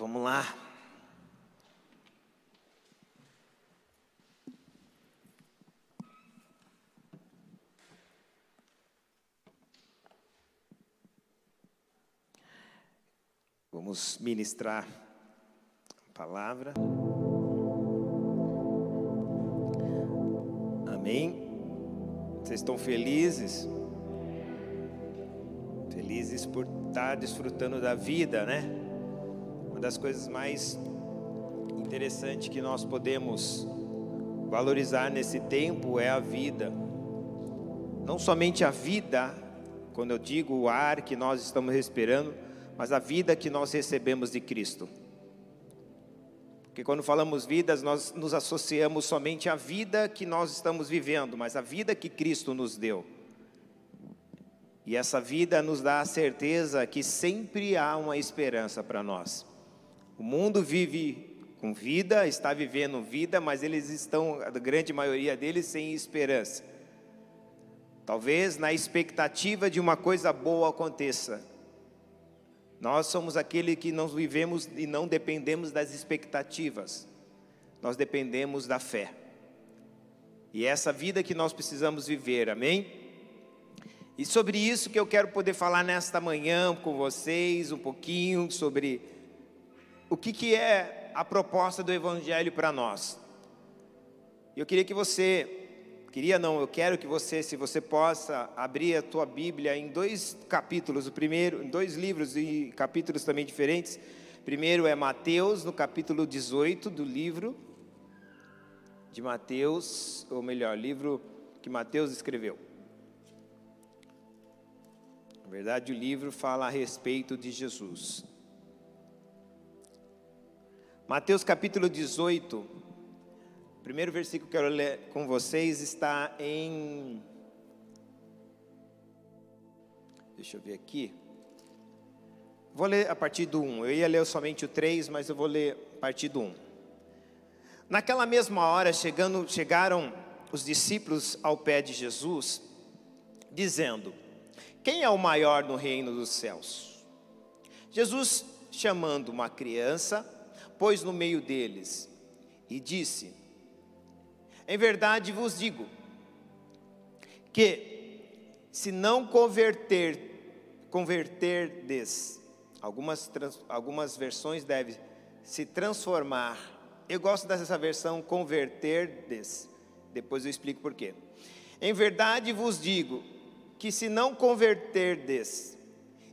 Vamos lá. Vamos ministrar a palavra. Amém. Vocês estão felizes? Felizes por estar desfrutando da vida, né? Das coisas mais interessantes que nós podemos valorizar nesse tempo é a vida. Não somente a vida, quando eu digo o ar que nós estamos respirando, mas a vida que nós recebemos de Cristo. Porque quando falamos vidas, nós nos associamos somente à vida que nós estamos vivendo, mas a vida que Cristo nos deu. E essa vida nos dá a certeza que sempre há uma esperança para nós. O mundo vive com vida, está vivendo vida, mas eles estão, a grande maioria deles, sem esperança. Talvez na expectativa de uma coisa boa aconteça, nós somos aquele que não vivemos e não dependemos das expectativas, nós dependemos da fé. E é essa vida que nós precisamos viver, amém? E sobre isso que eu quero poder falar nesta manhã com vocês, um pouquinho sobre o que, que é a proposta do Evangelho para nós. Eu queria que você Queria não, eu quero que você, se você possa abrir a tua Bíblia em dois capítulos, o primeiro, em dois livros e capítulos também diferentes. Primeiro é Mateus, no capítulo 18 do livro de Mateus, ou melhor, livro que Mateus escreveu. Na verdade, o livro fala a respeito de Jesus. Mateus capítulo 18, o primeiro versículo que eu quero ler com vocês está em. Deixa eu ver aqui. Vou ler a partir do 1. Eu ia ler somente o 3, mas eu vou ler a partir do 1. Naquela mesma hora, chegando, chegaram os discípulos ao pé de Jesus, dizendo: Quem é o maior no reino dos céus? Jesus, chamando uma criança, pôs no meio deles e disse: em verdade vos digo que se não converter, converterdes, algumas, algumas versões devem se transformar. Eu gosto dessa versão converterdes. Depois eu explico por quê. Em verdade vos digo que se não converterdes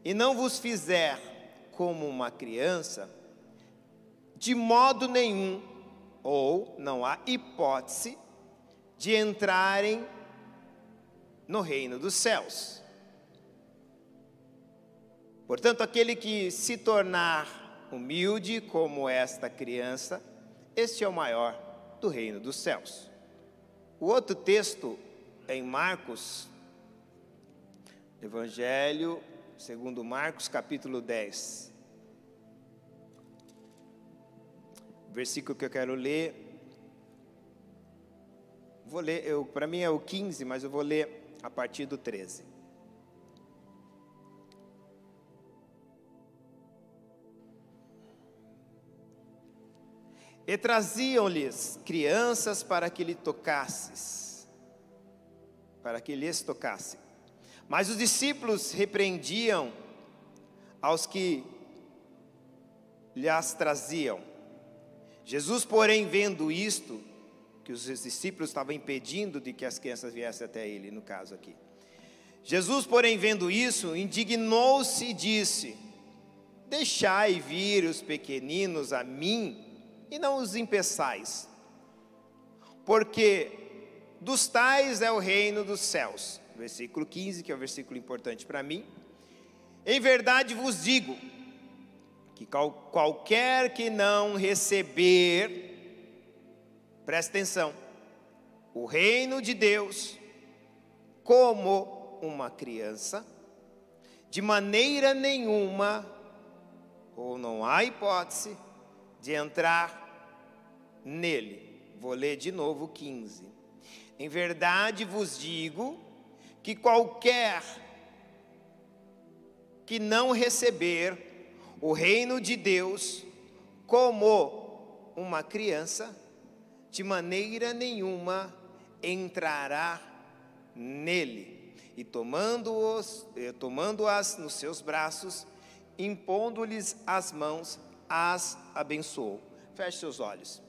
e não vos fizer como uma criança, de modo nenhum, ou não há hipótese de entrarem no reino dos céus. Portanto, aquele que se tornar humilde como esta criança, este é o maior do reino dos céus. O outro texto em Marcos, Evangelho segundo Marcos, capítulo 10. Versículo que eu quero ler Vou ler, para mim é o 15, mas eu vou ler a partir do 13. E traziam-lhes crianças para que lhe tocasses, para que lhes tocasse. Mas os discípulos repreendiam aos que lhes traziam. Jesus, porém, vendo isto, que os discípulos estavam impedindo de que as crianças viessem até ele, no caso aqui. Jesus, porém, vendo isso, indignou-se e disse: Deixai vir os pequeninos a mim e não os impeçais, porque dos tais é o reino dos céus. Versículo 15, que é o versículo importante para mim. Em verdade vos digo que qualquer que não receber Presta atenção. O reino de Deus, como uma criança, de maneira nenhuma, ou não há hipótese, de entrar nele. Vou ler de novo 15. Em verdade vos digo que qualquer que não receber o reino de Deus como uma criança, de maneira nenhuma entrará nele. E tomando-os, tomando-as nos seus braços, impondo-lhes as mãos, as abençoou. Feche seus olhos.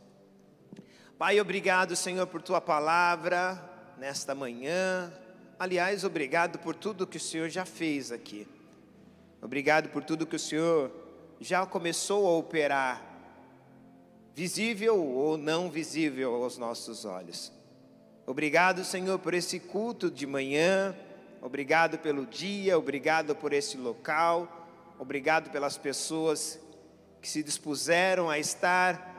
Pai, obrigado, Senhor, por tua palavra nesta manhã. Aliás, obrigado por tudo que o Senhor já fez aqui. Obrigado por tudo que o Senhor já começou a operar, visível ou não visível aos nossos olhos. Obrigado, Senhor, por esse culto de manhã. Obrigado pelo dia, obrigado por esse local. Obrigado pelas pessoas que se dispuseram a estar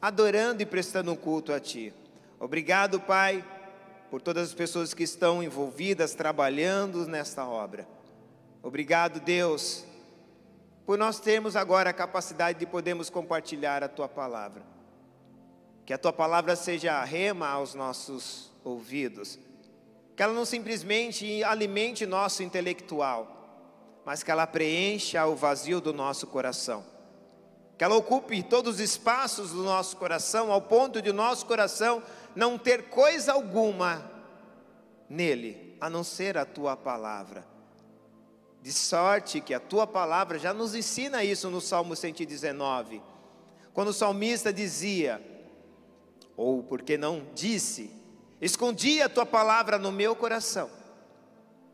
adorando e prestando um culto a Ti. Obrigado, Pai, por todas as pessoas que estão envolvidas, trabalhando nesta obra. Obrigado, Deus, por nós termos agora a capacidade de podermos compartilhar a Tua palavra. Que a Tua palavra seja rema aos nossos ouvidos. Que ela não simplesmente alimente nosso intelectual, mas que ela preencha o vazio do nosso coração. Que ela ocupe todos os espaços do nosso coração, ao ponto de nosso coração não ter coisa alguma nele, a não ser a tua palavra. De sorte que a tua palavra já nos ensina isso no Salmo 119, quando o salmista dizia, ou porque não disse, escondi a tua palavra no meu coração,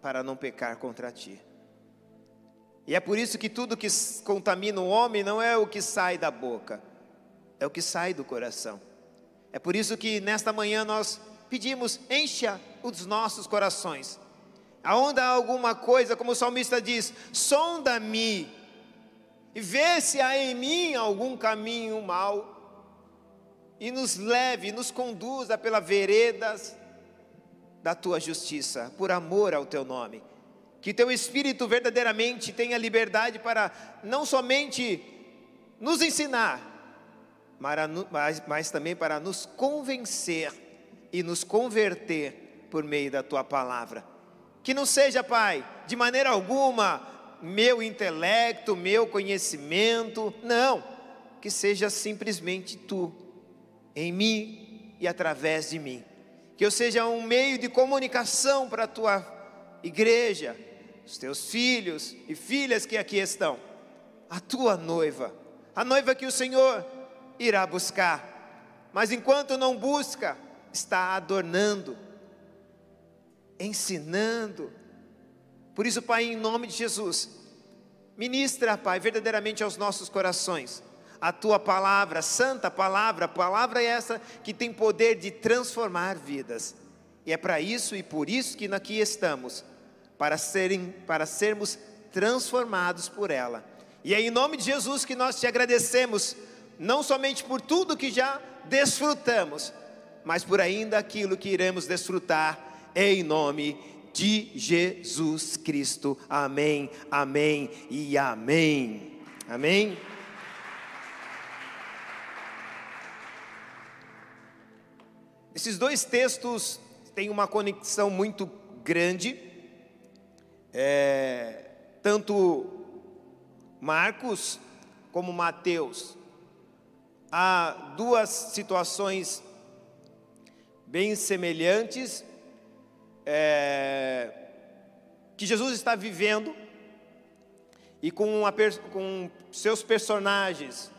para não pecar contra ti. E é por isso que tudo que contamina o homem não é o que sai da boca, é o que sai do coração. É por isso que nesta manhã nós pedimos, encha os nossos corações. Aonde há alguma coisa, como o salmista diz, sonda-me e vê se há em mim algum caminho mau e nos leve, nos conduza pelas veredas da tua justiça, por amor ao teu nome. Que teu Espírito verdadeiramente tenha liberdade para não somente nos ensinar, mas, mas também para nos convencer e nos converter por meio da tua palavra. Que não seja, Pai, de maneira alguma, meu intelecto, meu conhecimento, não, que seja simplesmente tu, em mim e através de mim. Que eu seja um meio de comunicação para a tua igreja, os teus filhos e filhas que aqui estão, a tua noiva, a noiva que o Senhor irá buscar, mas enquanto não busca, está adornando, ensinando. Por isso, Pai, em nome de Jesus, ministra, Pai, verdadeiramente aos nossos corações a tua palavra, santa palavra, palavra essa que tem poder de transformar vidas. E é para isso e por isso que aqui estamos para, serem, para sermos transformados por ela. E é em nome de Jesus que nós te agradecemos, não somente por tudo que já desfrutamos, mas por ainda aquilo que iremos desfrutar, em nome de Jesus Cristo. Amém, amém e amém. Amém. Esses dois textos têm uma conexão muito grande é, tanto Marcos como Mateus, há duas situações bem semelhantes é, que Jesus está vivendo e com, uma, com seus personagens.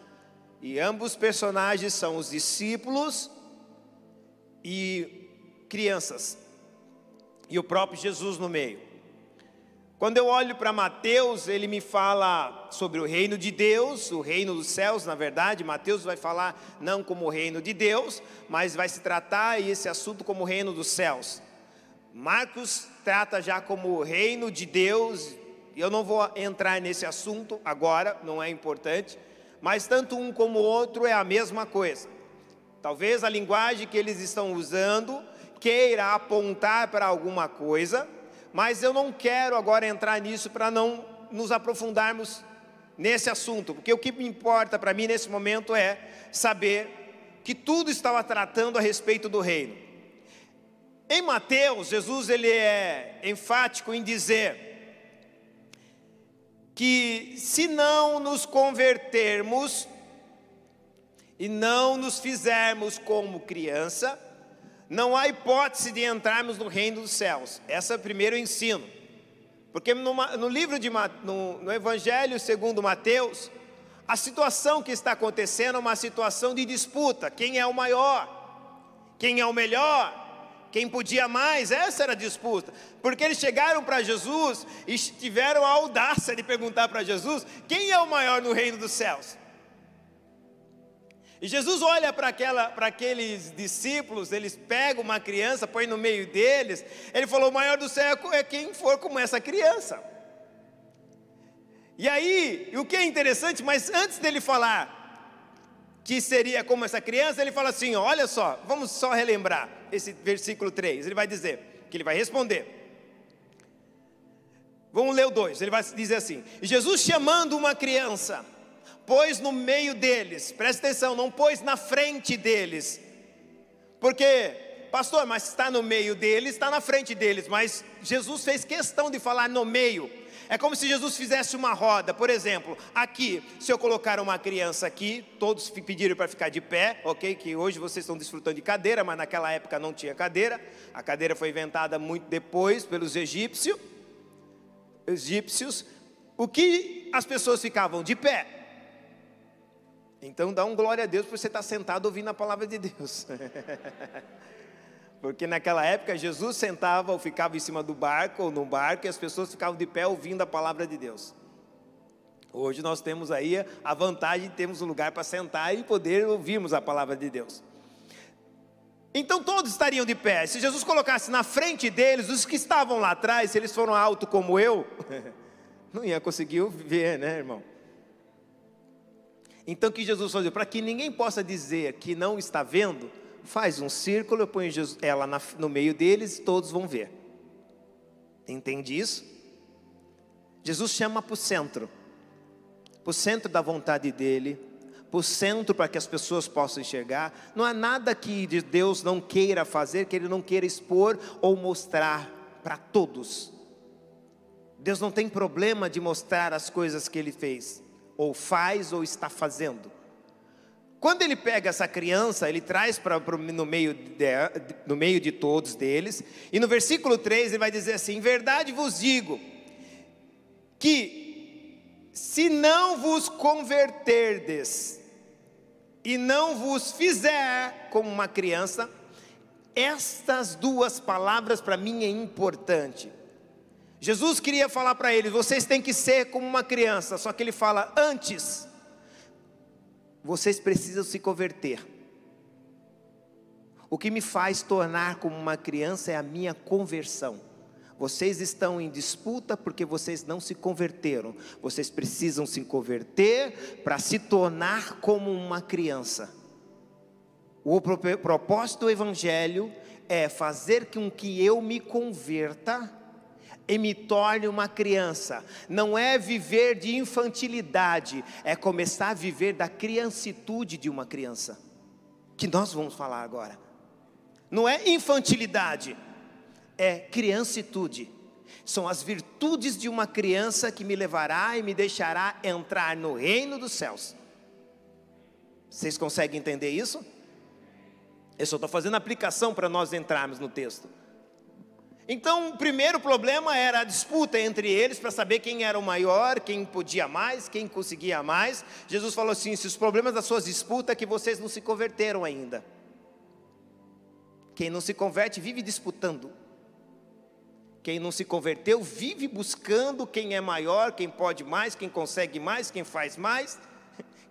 E ambos personagens são os discípulos e crianças, e o próprio Jesus no meio. Quando eu olho para Mateus, ele me fala sobre o reino de Deus, o reino dos céus, na verdade. Mateus vai falar não como o reino de Deus, mas vai se tratar esse assunto como o reino dos céus. Marcos trata já como o reino de Deus. Eu não vou entrar nesse assunto agora, não é importante, mas tanto um como o outro é a mesma coisa. Talvez a linguagem que eles estão usando queira apontar para alguma coisa, mas eu não quero agora entrar nisso para não nos aprofundarmos nesse assunto, porque o que me importa para mim nesse momento é saber que tudo estava tratando a respeito do reino. Em Mateus, Jesus ele é enfático em dizer que se não nos convertermos e não nos fizermos como criança, não há hipótese de entrarmos no reino dos céus. Esse é o primeiro ensino. Porque no, no livro de no, no Evangelho segundo Mateus, a situação que está acontecendo é uma situação de disputa. Quem é o maior? Quem é o melhor? Quem podia mais? Essa era a disputa. Porque eles chegaram para Jesus e tiveram a audácia de perguntar para Jesus: quem é o maior no reino dos céus? E Jesus olha para aqueles discípulos, eles pegam uma criança, põe no meio deles. Ele falou: o maior do céu é quem for como essa criança. E aí, o que é interessante, mas antes dele falar que seria como essa criança, ele fala assim: olha só, vamos só relembrar esse versículo 3. Ele vai dizer, que ele vai responder. Vamos ler o 2. Ele vai dizer assim: Jesus chamando uma criança pôs no meio deles, presta atenção, não pôs na frente deles, porque, pastor, mas está no meio deles, está na frente deles, mas Jesus fez questão de falar no meio. É como se Jesus fizesse uma roda, por exemplo, aqui, se eu colocar uma criança aqui, todos pediram para ficar de pé, ok? Que hoje vocês estão desfrutando de cadeira, mas naquela época não tinha cadeira, a cadeira foi inventada muito depois pelos egípcios. Egípcios, o que as pessoas ficavam de pé, então dá um glória a Deus por você estar sentado ouvindo a palavra de Deus. Porque naquela época Jesus sentava ou ficava em cima do barco ou no barco e as pessoas ficavam de pé ouvindo a palavra de Deus. Hoje nós temos aí a vantagem de termos um lugar para sentar e poder ouvirmos a palavra de Deus. Então todos estariam de pé. Se Jesus colocasse na frente deles, os que estavam lá atrás, se eles foram altos como eu, não ia conseguir ver, né, irmão? Então, o que Jesus fazia? Para que ninguém possa dizer que não está vendo, faz um círculo, põe ela no meio deles e todos vão ver. Entende isso? Jesus chama para o centro, para o centro da vontade dele, para o centro para que as pessoas possam enxergar. Não há nada que Deus não queira fazer, que Ele não queira expor ou mostrar para todos. Deus não tem problema de mostrar as coisas que Ele fez ou faz ou está fazendo. Quando ele pega essa criança, ele traz para no, meio de, no meio de todos deles, e no versículo 3 ele vai dizer assim: Em verdade vos digo, que se não vos converterdes e não vos fizer como uma criança, estas duas palavras para mim é importante. Jesus queria falar para eles: vocês têm que ser como uma criança, só que ele fala: antes, vocês precisam se converter. O que me faz tornar como uma criança é a minha conversão. Vocês estão em disputa porque vocês não se converteram. Vocês precisam se converter para se tornar como uma criança. O propósito do Evangelho é fazer com que eu me converta e me torne uma criança. Não é viver de infantilidade, é começar a viver da criancitude de uma criança. Que nós vamos falar agora. Não é infantilidade, é criancitude. São as virtudes de uma criança que me levará e me deixará entrar no reino dos céus. Vocês conseguem entender isso? Eu só estou fazendo aplicação para nós entrarmos no texto. Então, o primeiro problema era a disputa entre eles para saber quem era o maior, quem podia mais, quem conseguia mais. Jesus falou assim: se os problemas das suas disputas é que vocês não se converteram ainda. Quem não se converte vive disputando. Quem não se converteu vive buscando quem é maior, quem pode mais, quem consegue mais, quem faz mais,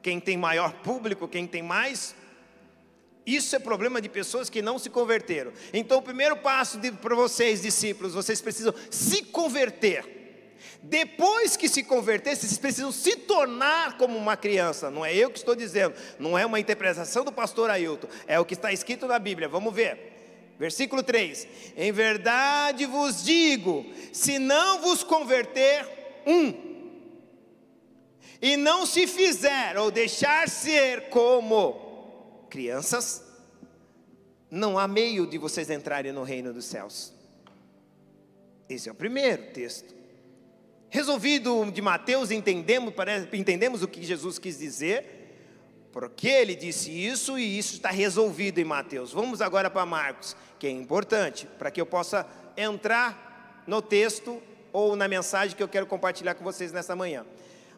quem tem maior público, quem tem mais isso é problema de pessoas que não se converteram. Então, o primeiro passo para vocês, discípulos, vocês precisam se converter. Depois que se converter, vocês precisam se tornar como uma criança. Não é eu que estou dizendo, não é uma interpretação do pastor Ailton, é o que está escrito na Bíblia. Vamos ver. Versículo 3: Em verdade vos digo, se não vos converter, um, e não se fizer ou deixar ser como crianças, não há meio de vocês entrarem no reino dos céus. Esse é o primeiro texto. Resolvido de Mateus, entendemos, entendemos o que Jesus quis dizer. Porque ele disse isso e isso está resolvido em Mateus. Vamos agora para Marcos, que é importante para que eu possa entrar no texto ou na mensagem que eu quero compartilhar com vocês nessa manhã.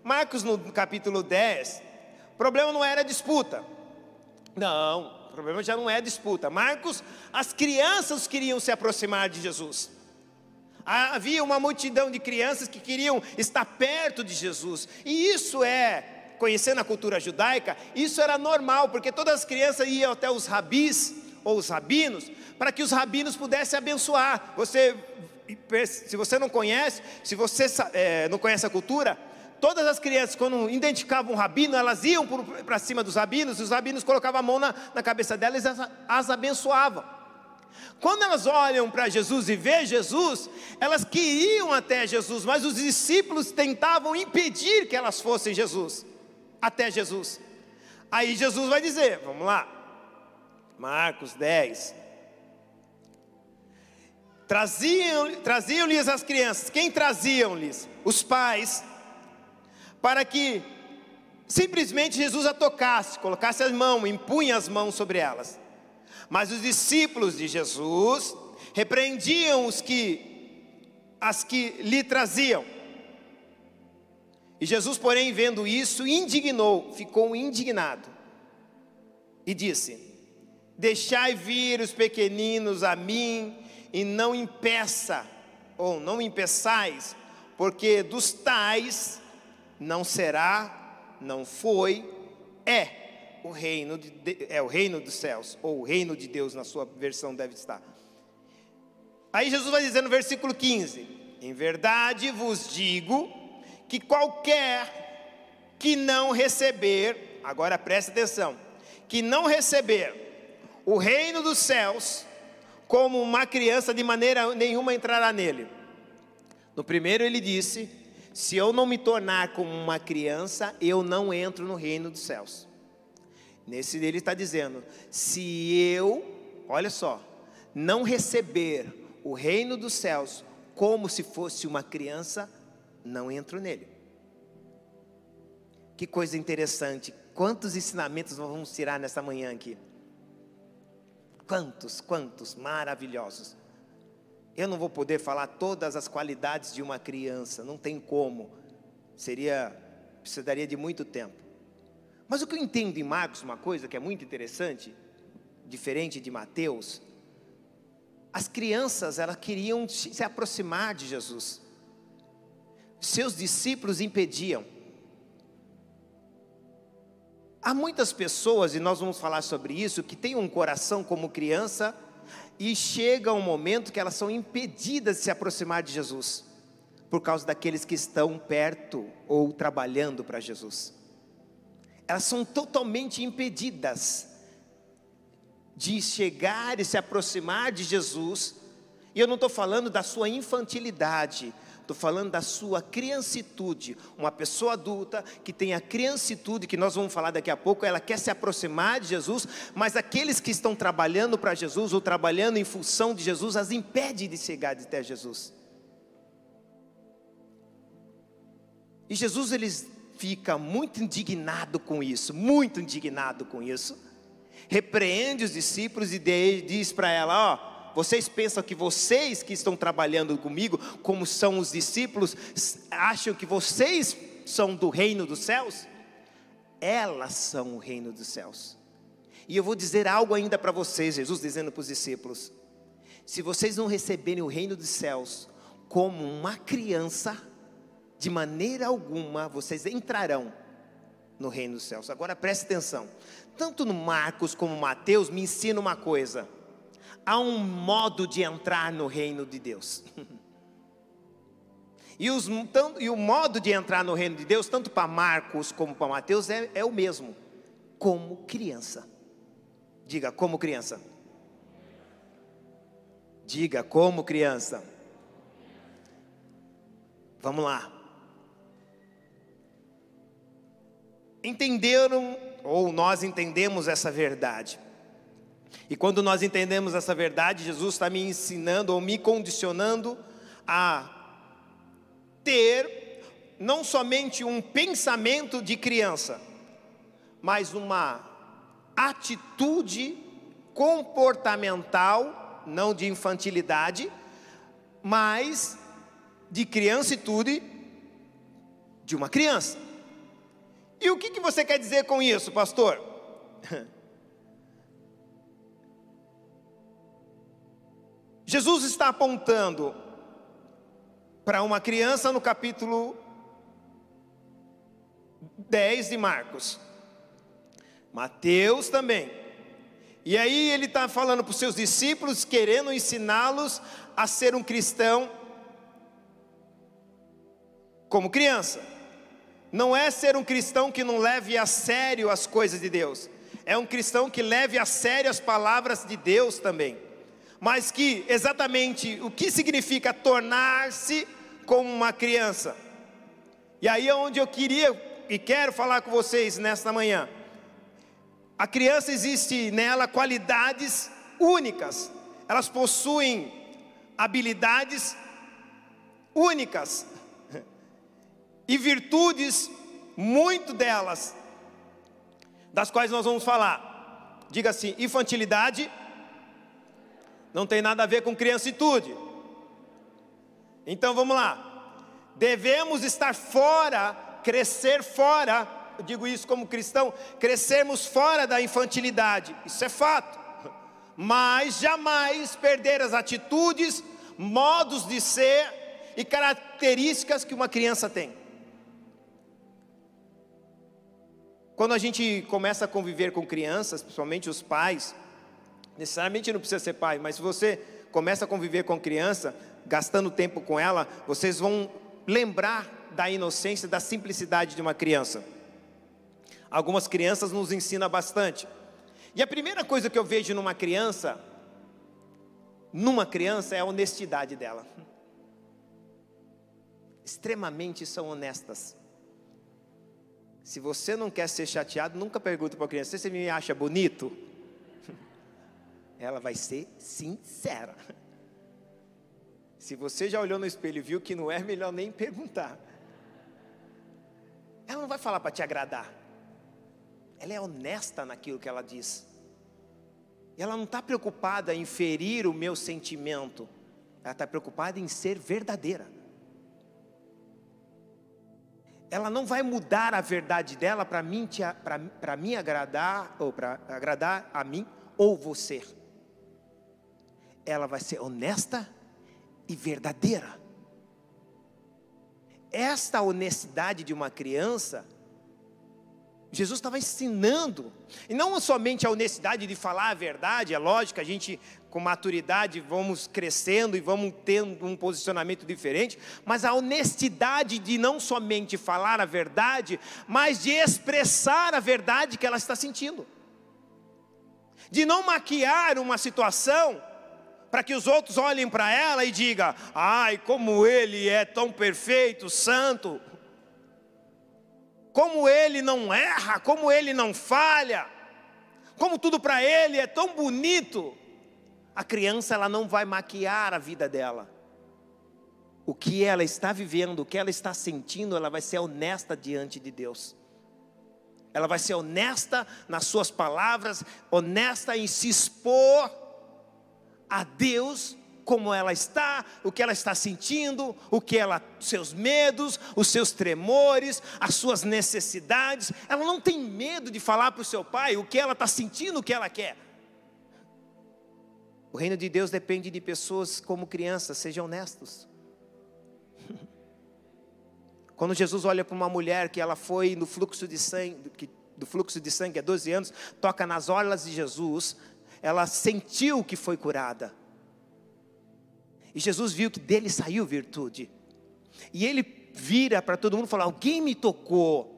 Marcos, no capítulo 10, o problema não era disputa. Não, o problema já não é disputa. Marcos, as crianças queriam se aproximar de Jesus. Havia uma multidão de crianças que queriam estar perto de Jesus. E isso é, conhecendo a cultura judaica, isso era normal, porque todas as crianças iam até os rabis ou os rabinos, para que os rabinos pudessem abençoar. Você, se você não conhece, se você é, não conhece a cultura, todas as crianças, quando identificavam um rabino, elas iam para cima dos rabinos, e os rabinos colocavam a mão na, na cabeça delas e as, as abençoavam. Quando elas olham para Jesus e vê Jesus, elas queriam até Jesus, mas os discípulos tentavam impedir que elas fossem Jesus, até Jesus. Aí Jesus vai dizer, vamos lá, Marcos 10. Traziam-lhes traziam as crianças, quem traziam-lhes? Os pais, para que simplesmente Jesus a tocasse, colocasse as mãos, impunha as mãos sobre elas. Mas os discípulos de Jesus repreendiam os que as que lhe traziam. E Jesus, porém, vendo isso, indignou, ficou indignado. E disse: Deixai vir os pequeninos a mim e não impeça, ou não impeçais, porque dos tais não será, não foi, é o reino de, é o reino dos céus, ou o reino de Deus na sua versão deve estar. Aí Jesus vai dizer no versículo 15: Em verdade vos digo que qualquer que não receber, agora preste atenção, que não receber o reino dos céus como uma criança, de maneira nenhuma entrará nele. No primeiro ele disse: Se eu não me tornar como uma criança, eu não entro no reino dos céus. Nesse ele está dizendo: se eu, olha só, não receber o reino dos céus como se fosse uma criança, não entro nele. Que coisa interessante. Quantos ensinamentos nós vamos tirar nessa manhã aqui? Quantos, quantos maravilhosos. Eu não vou poder falar todas as qualidades de uma criança, não tem como. Seria precisaria de muito tempo. Mas o que eu entendo em Marcos, uma coisa que é muito interessante, diferente de Mateus, as crianças elas queriam se aproximar de Jesus. Seus discípulos impediam. Há muitas pessoas, e nós vamos falar sobre isso, que têm um coração como criança e chega um momento que elas são impedidas de se aproximar de Jesus, por causa daqueles que estão perto ou trabalhando para Jesus elas são totalmente impedidas de chegar e se aproximar de Jesus. E eu não estou falando da sua infantilidade, estou falando da sua criancitude. Uma pessoa adulta que tem a criancitude, que nós vamos falar daqui a pouco, ela quer se aproximar de Jesus, mas aqueles que estão trabalhando para Jesus ou trabalhando em função de Jesus, as impede de chegar até Jesus. E Jesus, eles fica muito indignado com isso, muito indignado com isso. Repreende os discípulos e diz para ela: Ó, vocês pensam que vocês que estão trabalhando comigo, como são os discípulos, acham que vocês são do reino dos céus? Elas são o reino dos céus. E eu vou dizer algo ainda para vocês, Jesus dizendo para os discípulos: se vocês não receberem o reino dos céus como uma criança, de maneira alguma vocês entrarão no reino dos céus. Agora preste atenção. Tanto no Marcos como Mateus me ensina uma coisa. Há um modo de entrar no reino de Deus. E, os, e, o modo de entrar no reino de Deus, tanto para Marcos como para Mateus, é, é o mesmo: como criança. Diga, como criança. Diga, como criança. Vamos lá. entenderam, ou nós entendemos essa verdade. E quando nós entendemos essa verdade, Jesus está me ensinando ou me condicionando a ter não somente um pensamento de criança, mas uma atitude comportamental, não de infantilidade, mas de criancitude de uma criança. E o que, que você quer dizer com isso, pastor? Jesus está apontando para uma criança no capítulo 10 de Marcos. Mateus também. E aí ele está falando para os seus discípulos, querendo ensiná-los a ser um cristão como criança. Não é ser um cristão que não leve a sério as coisas de Deus. É um cristão que leve a sério as palavras de Deus também. Mas que exatamente o que significa tornar-se como uma criança. E aí é onde eu queria e quero falar com vocês nesta manhã. A criança existe nela qualidades únicas. Elas possuem habilidades únicas e virtudes, muito delas, das quais nós vamos falar. Diga assim: infantilidade não tem nada a ver com criancitude. Então vamos lá. Devemos estar fora, crescer fora, eu digo isso como cristão, crescermos fora da infantilidade, isso é fato. Mas jamais perder as atitudes, modos de ser e características que uma criança tem. Quando a gente começa a conviver com crianças, principalmente os pais, necessariamente não precisa ser pai, mas se você começa a conviver com criança, gastando tempo com ela, vocês vão lembrar da inocência, da simplicidade de uma criança. Algumas crianças nos ensinam bastante. E a primeira coisa que eu vejo numa criança, numa criança, é a honestidade dela. Extremamente são honestas. Se você não quer ser chateado, nunca pergunte para a criança: você me acha bonito? Ela vai ser sincera. Se você já olhou no espelho e viu que não é, melhor nem perguntar. Ela não vai falar para te agradar. Ela é honesta naquilo que ela diz. E ela não está preocupada em ferir o meu sentimento. Ela está preocupada em ser verdadeira. Ela não vai mudar a verdade dela para mim, mim agradar, ou para agradar a mim ou você. Ela vai ser honesta e verdadeira. Esta honestidade de uma criança, Jesus estava ensinando, e não somente a honestidade de falar a verdade, é lógico, a gente com maturidade vamos crescendo e vamos tendo um posicionamento diferente, mas a honestidade de não somente falar a verdade, mas de expressar a verdade que ela está sentindo, de não maquiar uma situação para que os outros olhem para ela e digam: ai, como ele é tão perfeito, santo, como ele não erra, como ele não falha, como tudo para ele é tão bonito. A criança ela não vai maquiar a vida dela. O que ela está vivendo, o que ela está sentindo, ela vai ser honesta diante de Deus. Ela vai ser honesta nas suas palavras, honesta em se expor a Deus como ela está, o que ela está sentindo, o que ela, seus medos, os seus tremores, as suas necessidades. Ela não tem medo de falar para o seu pai o que ela está sentindo, o que ela quer. O reino de Deus depende de pessoas como crianças, sejam honestos. Quando Jesus olha para uma mulher que ela foi no fluxo de sangue, do fluxo de sangue há 12 anos, toca nas orlas de Jesus, ela sentiu que foi curada. E Jesus viu que dele saiu virtude. E ele vira para todo mundo e fala: Alguém me tocou.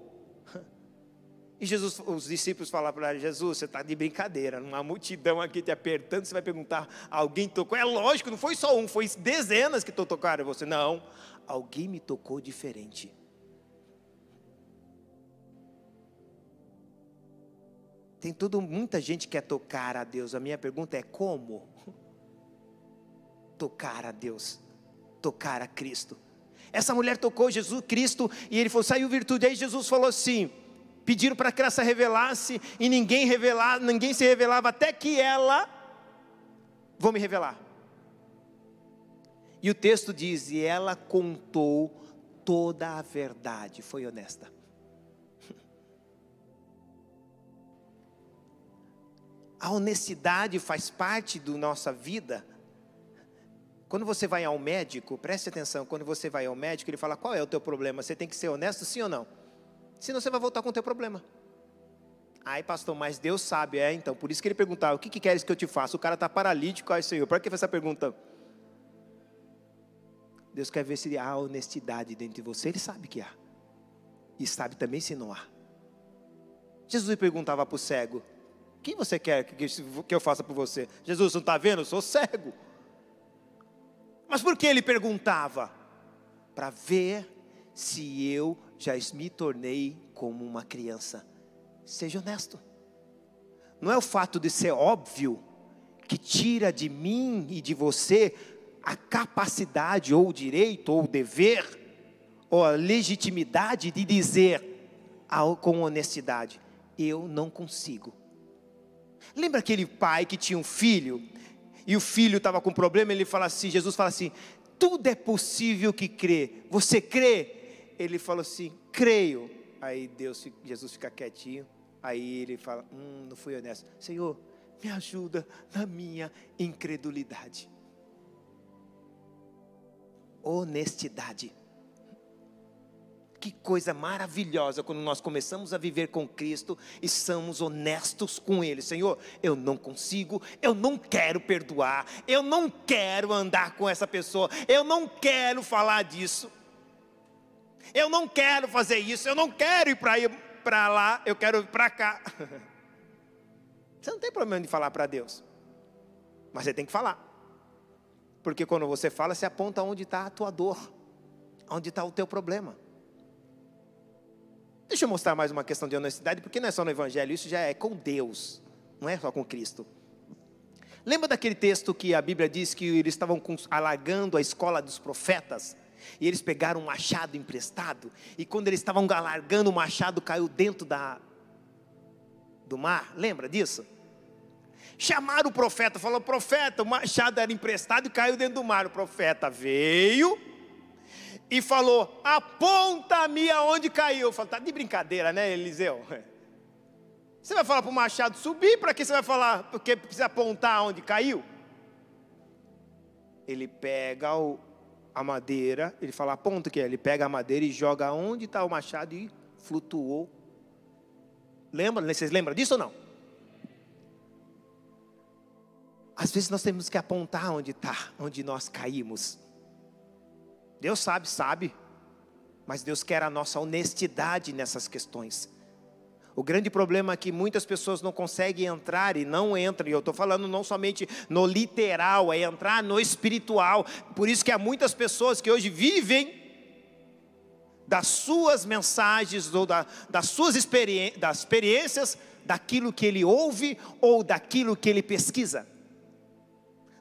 E Jesus, os discípulos falaram para Jesus, você está de brincadeira, numa multidão aqui te apertando, você vai perguntar: Alguém tocou? É lógico, não foi só um, foi dezenas que tocaram você. Não, alguém me tocou diferente. Tem tudo, muita gente quer tocar a Deus. A minha pergunta é como? Tocar a Deus, tocar a Cristo. Essa mulher tocou Jesus Cristo e ele falou: saiu virtude. Aí Jesus falou assim: Pediram para que ela se revelasse e ninguém revelava, ninguém se revelava até que ela vou me revelar. E o texto diz: e ela contou toda a verdade, foi honesta. A honestidade faz parte da nossa vida. Quando você vai ao médico, preste atenção, quando você vai ao médico, ele fala: qual é o teu problema? Você tem que ser honesto, sim ou não? Senão você vai voltar com o teu problema. Ai, pastor, mas Deus sabe, é então. Por isso que ele perguntava: o que, que queres que eu te faça? O cara está paralítico, ai, Senhor. Para que essa pergunta? Deus quer ver se há honestidade dentro de você. Ele sabe que há. E sabe também se não há. Jesus perguntava para o cego: Quem você quer que eu faça por você? Jesus, não está vendo? Eu sou cego. Mas por que ele perguntava? Para ver se eu já me tornei como uma criança. Seja honesto. Não é o fato de ser óbvio que tira de mim e de você a capacidade, ou o direito, ou o dever, ou a legitimidade de dizer com honestidade: eu não consigo. Lembra aquele pai que tinha um filho e o filho estava com problema? Ele fala assim: Jesus fala assim, tudo é possível que crê. Você crê? Ele falou assim: creio. Aí Deus, Jesus fica quietinho. Aí ele fala: hum, não fui honesto. Senhor, me ajuda na minha incredulidade honestidade. Que coisa maravilhosa quando nós começamos a viver com Cristo e somos honestos com Ele. Senhor, eu não consigo, eu não quero perdoar, eu não quero andar com essa pessoa, eu não quero falar disso, eu não quero fazer isso, eu não quero ir para lá, eu quero ir para cá. Você não tem problema de falar para Deus, mas você tem que falar. Porque quando você fala, você aponta onde está a tua dor, onde está o teu problema. Deixa eu mostrar mais uma questão de honestidade, porque não é só no Evangelho, isso já é com Deus, não é só com Cristo. Lembra daquele texto que a Bíblia diz que eles estavam alargando a escola dos profetas? E eles pegaram um machado emprestado, e quando eles estavam alargando, o machado caiu dentro da, do mar. Lembra disso? Chamaram o profeta, falou: profeta, o machado era emprestado e caiu dentro do mar. O profeta veio e falou: aponta-me aonde caiu. Eu falei: tá de brincadeira, né, Eliseu? Você vai falar para o machado subir, para que você vai falar? Porque precisa apontar aonde caiu? Ele pega o, a madeira, ele fala: aponta que é. Ele pega a madeira e joga onde está o machado e flutuou. Lembra? Vocês lembram disso ou não? Às vezes nós temos que apontar onde está, onde nós caímos. Deus sabe, sabe, mas Deus quer a nossa honestidade nessas questões. O grande problema é que muitas pessoas não conseguem entrar e não entram, e eu estou falando não somente no literal, é entrar no espiritual. Por isso que há muitas pessoas que hoje vivem das suas mensagens ou da, das suas experiências, das experiências daquilo que ele ouve ou daquilo que ele pesquisa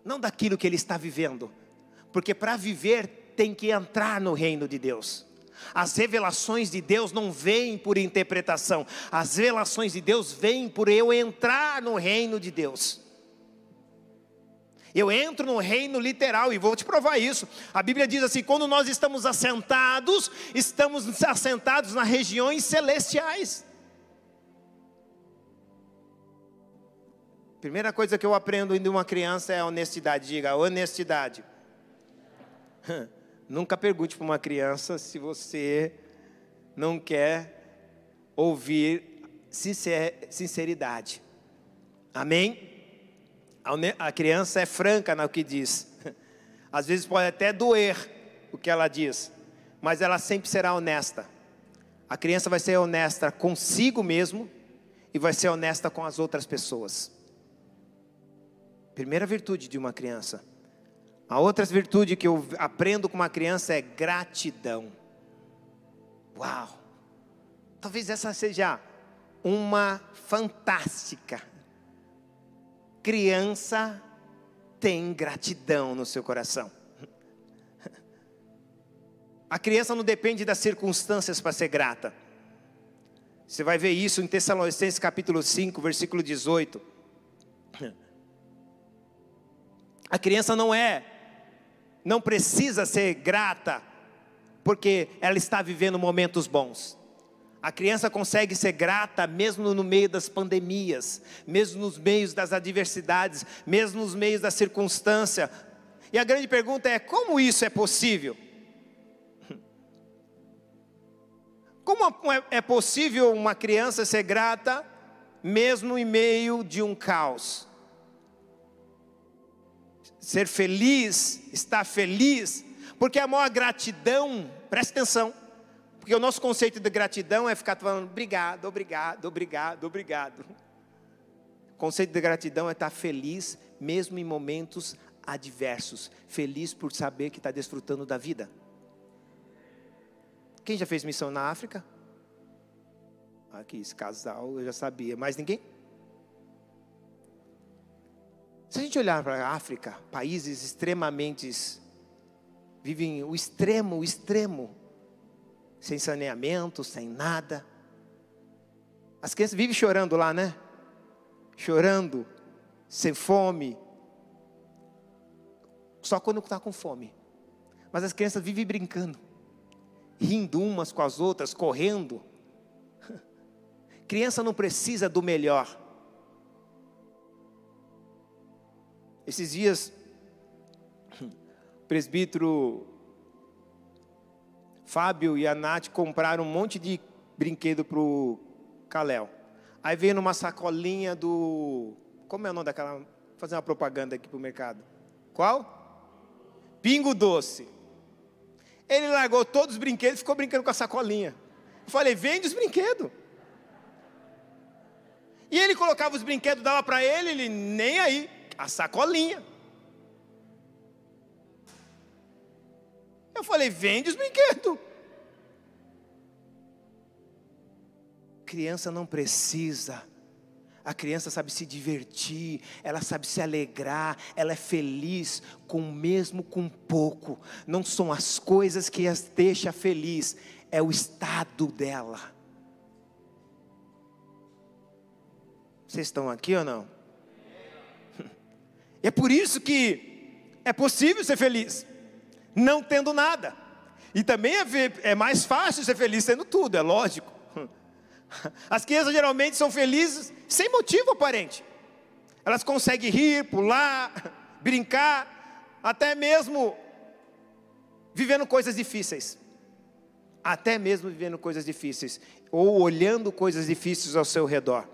não daquilo que ele está vivendo, porque para viver tem que entrar no reino de Deus. As revelações de Deus não vêm por interpretação, as revelações de Deus vêm por eu entrar no reino de Deus. Eu entro no reino literal e vou te provar isso. A Bíblia diz assim: quando nós estamos assentados, estamos assentados nas regiões celestiais. Primeira coisa que eu aprendo de uma criança é a honestidade. Diga, honestidade. Nunca pergunte para uma criança se você não quer ouvir sinceridade. Amém? A criança é franca no que diz. Às vezes pode até doer o que ela diz, mas ela sempre será honesta. A criança vai ser honesta consigo mesmo e vai ser honesta com as outras pessoas. Primeira virtude de uma criança. A outra virtude que eu aprendo com uma criança é gratidão. Uau! Talvez essa seja uma fantástica. Criança tem gratidão no seu coração. A criança não depende das circunstâncias para ser grata. Você vai ver isso em Tessalonicenses capítulo 5, versículo 18. A criança não é, não precisa ser grata, porque ela está vivendo momentos bons. A criança consegue ser grata mesmo no meio das pandemias, mesmo nos meios das adversidades, mesmo nos meios da circunstância. E a grande pergunta é: como isso é possível? Como é possível uma criança ser grata mesmo em meio de um caos? Ser feliz, estar feliz, porque a maior gratidão, preste atenção, porque o nosso conceito de gratidão é ficar falando obrigado, obrigado, obrigado, obrigado. O conceito de gratidão é estar feliz, mesmo em momentos adversos, feliz por saber que está desfrutando da vida. Quem já fez missão na África? Aqui, esse casal eu já sabia, mais ninguém? Se a gente olhar para a África, países extremamente vivem o extremo, o extremo, sem saneamento, sem nada. As crianças vivem chorando lá, né? Chorando, sem fome. Só quando está com fome. Mas as crianças vivem brincando, rindo umas com as outras, correndo. Criança não precisa do melhor. Esses dias, o presbítero Fábio e a Nath compraram um monte de brinquedo para o Caléu. Aí veio numa sacolinha do. Como é o nome daquela. Vou fazer uma propaganda aqui para o mercado. Qual? Pingo Doce. Ele largou todos os brinquedos e ficou brincando com a sacolinha. Eu falei, vende os brinquedos. E ele colocava os brinquedos, dava para ele, ele nem aí a sacolinha. Eu falei: vende os brinquedos. Criança não precisa. A criança sabe se divertir, ela sabe se alegrar, ela é feliz com mesmo com pouco. Não são as coisas que as deixa feliz, é o estado dela. Vocês estão aqui ou não? E é por isso que é possível ser feliz, não tendo nada. E também é, é mais fácil ser feliz tendo tudo, é lógico. As crianças geralmente são felizes sem motivo aparente. Elas conseguem rir, pular, brincar, até mesmo vivendo coisas difíceis. Até mesmo vivendo coisas difíceis, ou olhando coisas difíceis ao seu redor.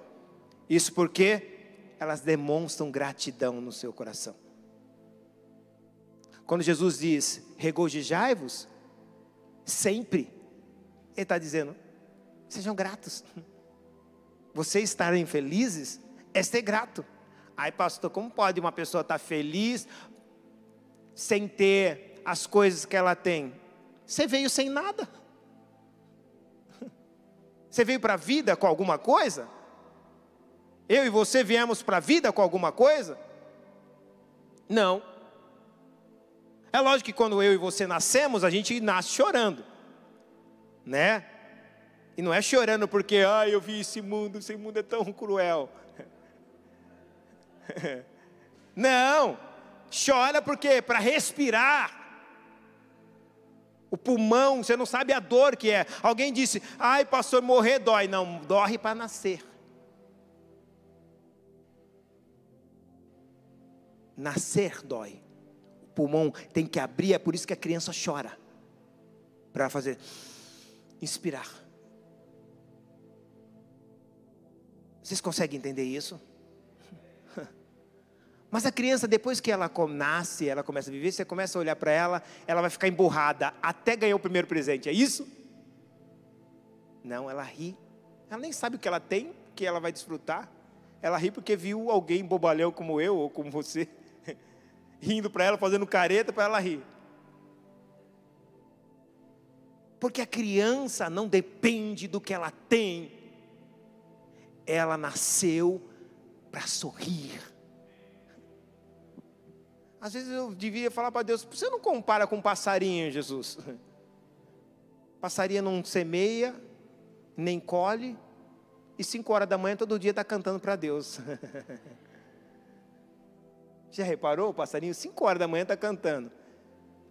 Isso porque elas demonstram gratidão no seu coração. Quando Jesus diz, regozijai-vos, sempre, Ele está dizendo, sejam gratos. Vocês estarem felizes é ser grato. Aí, pastor, como pode uma pessoa estar feliz sem ter as coisas que ela tem? Você veio sem nada. Você veio para a vida com alguma coisa? Eu e você viemos para a vida com alguma coisa? Não. É lógico que quando eu e você nascemos, a gente nasce chorando, né? E não é chorando porque, ai, eu vi esse mundo, esse mundo é tão cruel. Não, chora porque para respirar. O pulmão, você não sabe a dor que é. Alguém disse, ai, pastor, morrer dói. Não, dói para nascer. Nascer dói. O pulmão tem que abrir, é por isso que a criança chora. Para fazer inspirar. Vocês conseguem entender isso? Mas a criança, depois que ela nasce, ela começa a viver, você começa a olhar para ela, ela vai ficar emburrada até ganhar o primeiro presente, é isso? Não, ela ri. Ela nem sabe o que ela tem, que ela vai desfrutar. Ela ri porque viu alguém bobalhão como eu ou como você rindo para ela, fazendo careta para ela rir. Porque a criança não depende do que ela tem, ela nasceu para sorrir. Às vezes eu devia falar para Deus: você não compara com um passarinho, Jesus? Passarinho não semeia, nem colhe, e 5 horas da manhã todo dia está cantando para Deus. já reparou? O passarinho 5 horas da manhã está cantando.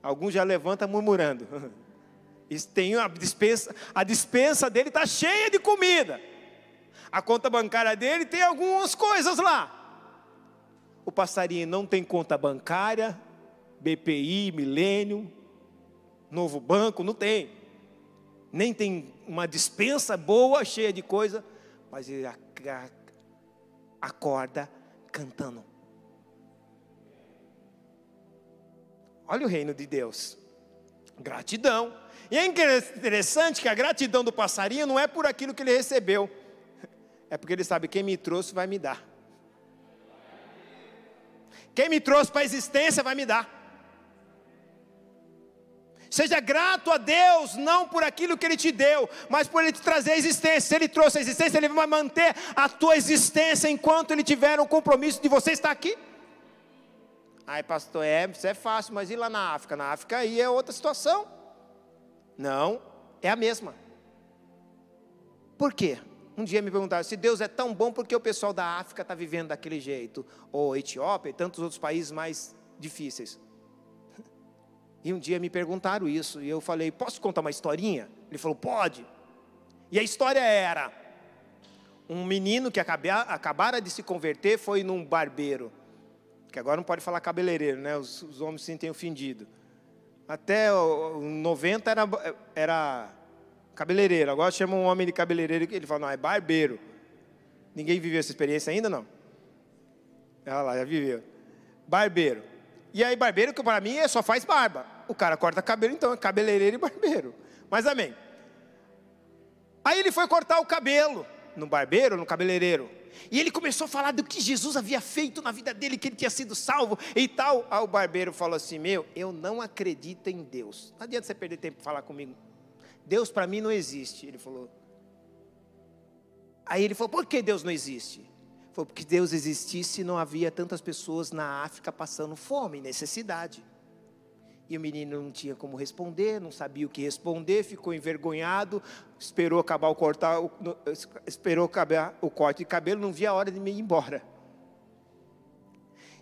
Alguns já levanta murmurando. Tem a dispensa, a dispensa dele está cheia de comida. A conta bancária dele tem algumas coisas lá. O passarinho não tem conta bancária, BPI, Milênio, Novo Banco, não tem. Nem tem uma dispensa boa, cheia de coisa, mas ele acorda cantando. Olha o reino de Deus. Gratidão. E é interessante que a gratidão do passarinho não é por aquilo que ele recebeu, é porque ele sabe quem me trouxe vai me dar. Quem me trouxe para a existência vai me dar. Seja grato a Deus, não por aquilo que Ele te deu, mas por Ele te trazer a existência. Se Ele trouxe a existência, Ele vai manter a tua existência enquanto Ele tiver o compromisso de você estar aqui. Ai, pastor, é, isso é fácil, mas e lá na África? Na África aí é outra situação. Não, é a mesma. Por quê? Um dia me perguntaram: se Deus é tão bom, por que o pessoal da África está vivendo daquele jeito? Ou Etiópia e tantos outros países mais difíceis. E um dia me perguntaram isso, e eu falei: posso contar uma historinha? Ele falou: pode. E a história era: um menino que acabara de se converter foi num barbeiro, que agora não pode falar cabeleireiro, né? Os, os homens se sentem ofendidos. Até o 90 era, era cabeleireiro. Agora chama um homem de cabeleireiro ele fala, não, é barbeiro. Ninguém viveu essa experiência ainda, não? Olha lá, já viveu. Barbeiro. E aí, barbeiro, que para mim é só faz barba. O cara corta cabelo, então é cabeleireiro e barbeiro. Mas amém. Aí ele foi cortar o cabelo no barbeiro, no cabeleireiro. E ele começou a falar do que Jesus havia feito na vida dele, que ele tinha sido salvo e tal. Aí o barbeiro falou assim: Meu, eu não acredito em Deus. Não adianta você perder tempo para falar comigo. Deus para mim não existe. Ele falou. Aí ele falou: Por que Deus não existe? Foi porque Deus existisse não havia tantas pessoas na África passando fome, necessidade. E o menino não tinha como responder, não sabia o que responder, ficou envergonhado, esperou acabar o cortar, esperou acabar o corte de cabelo, não via a hora de me ir embora.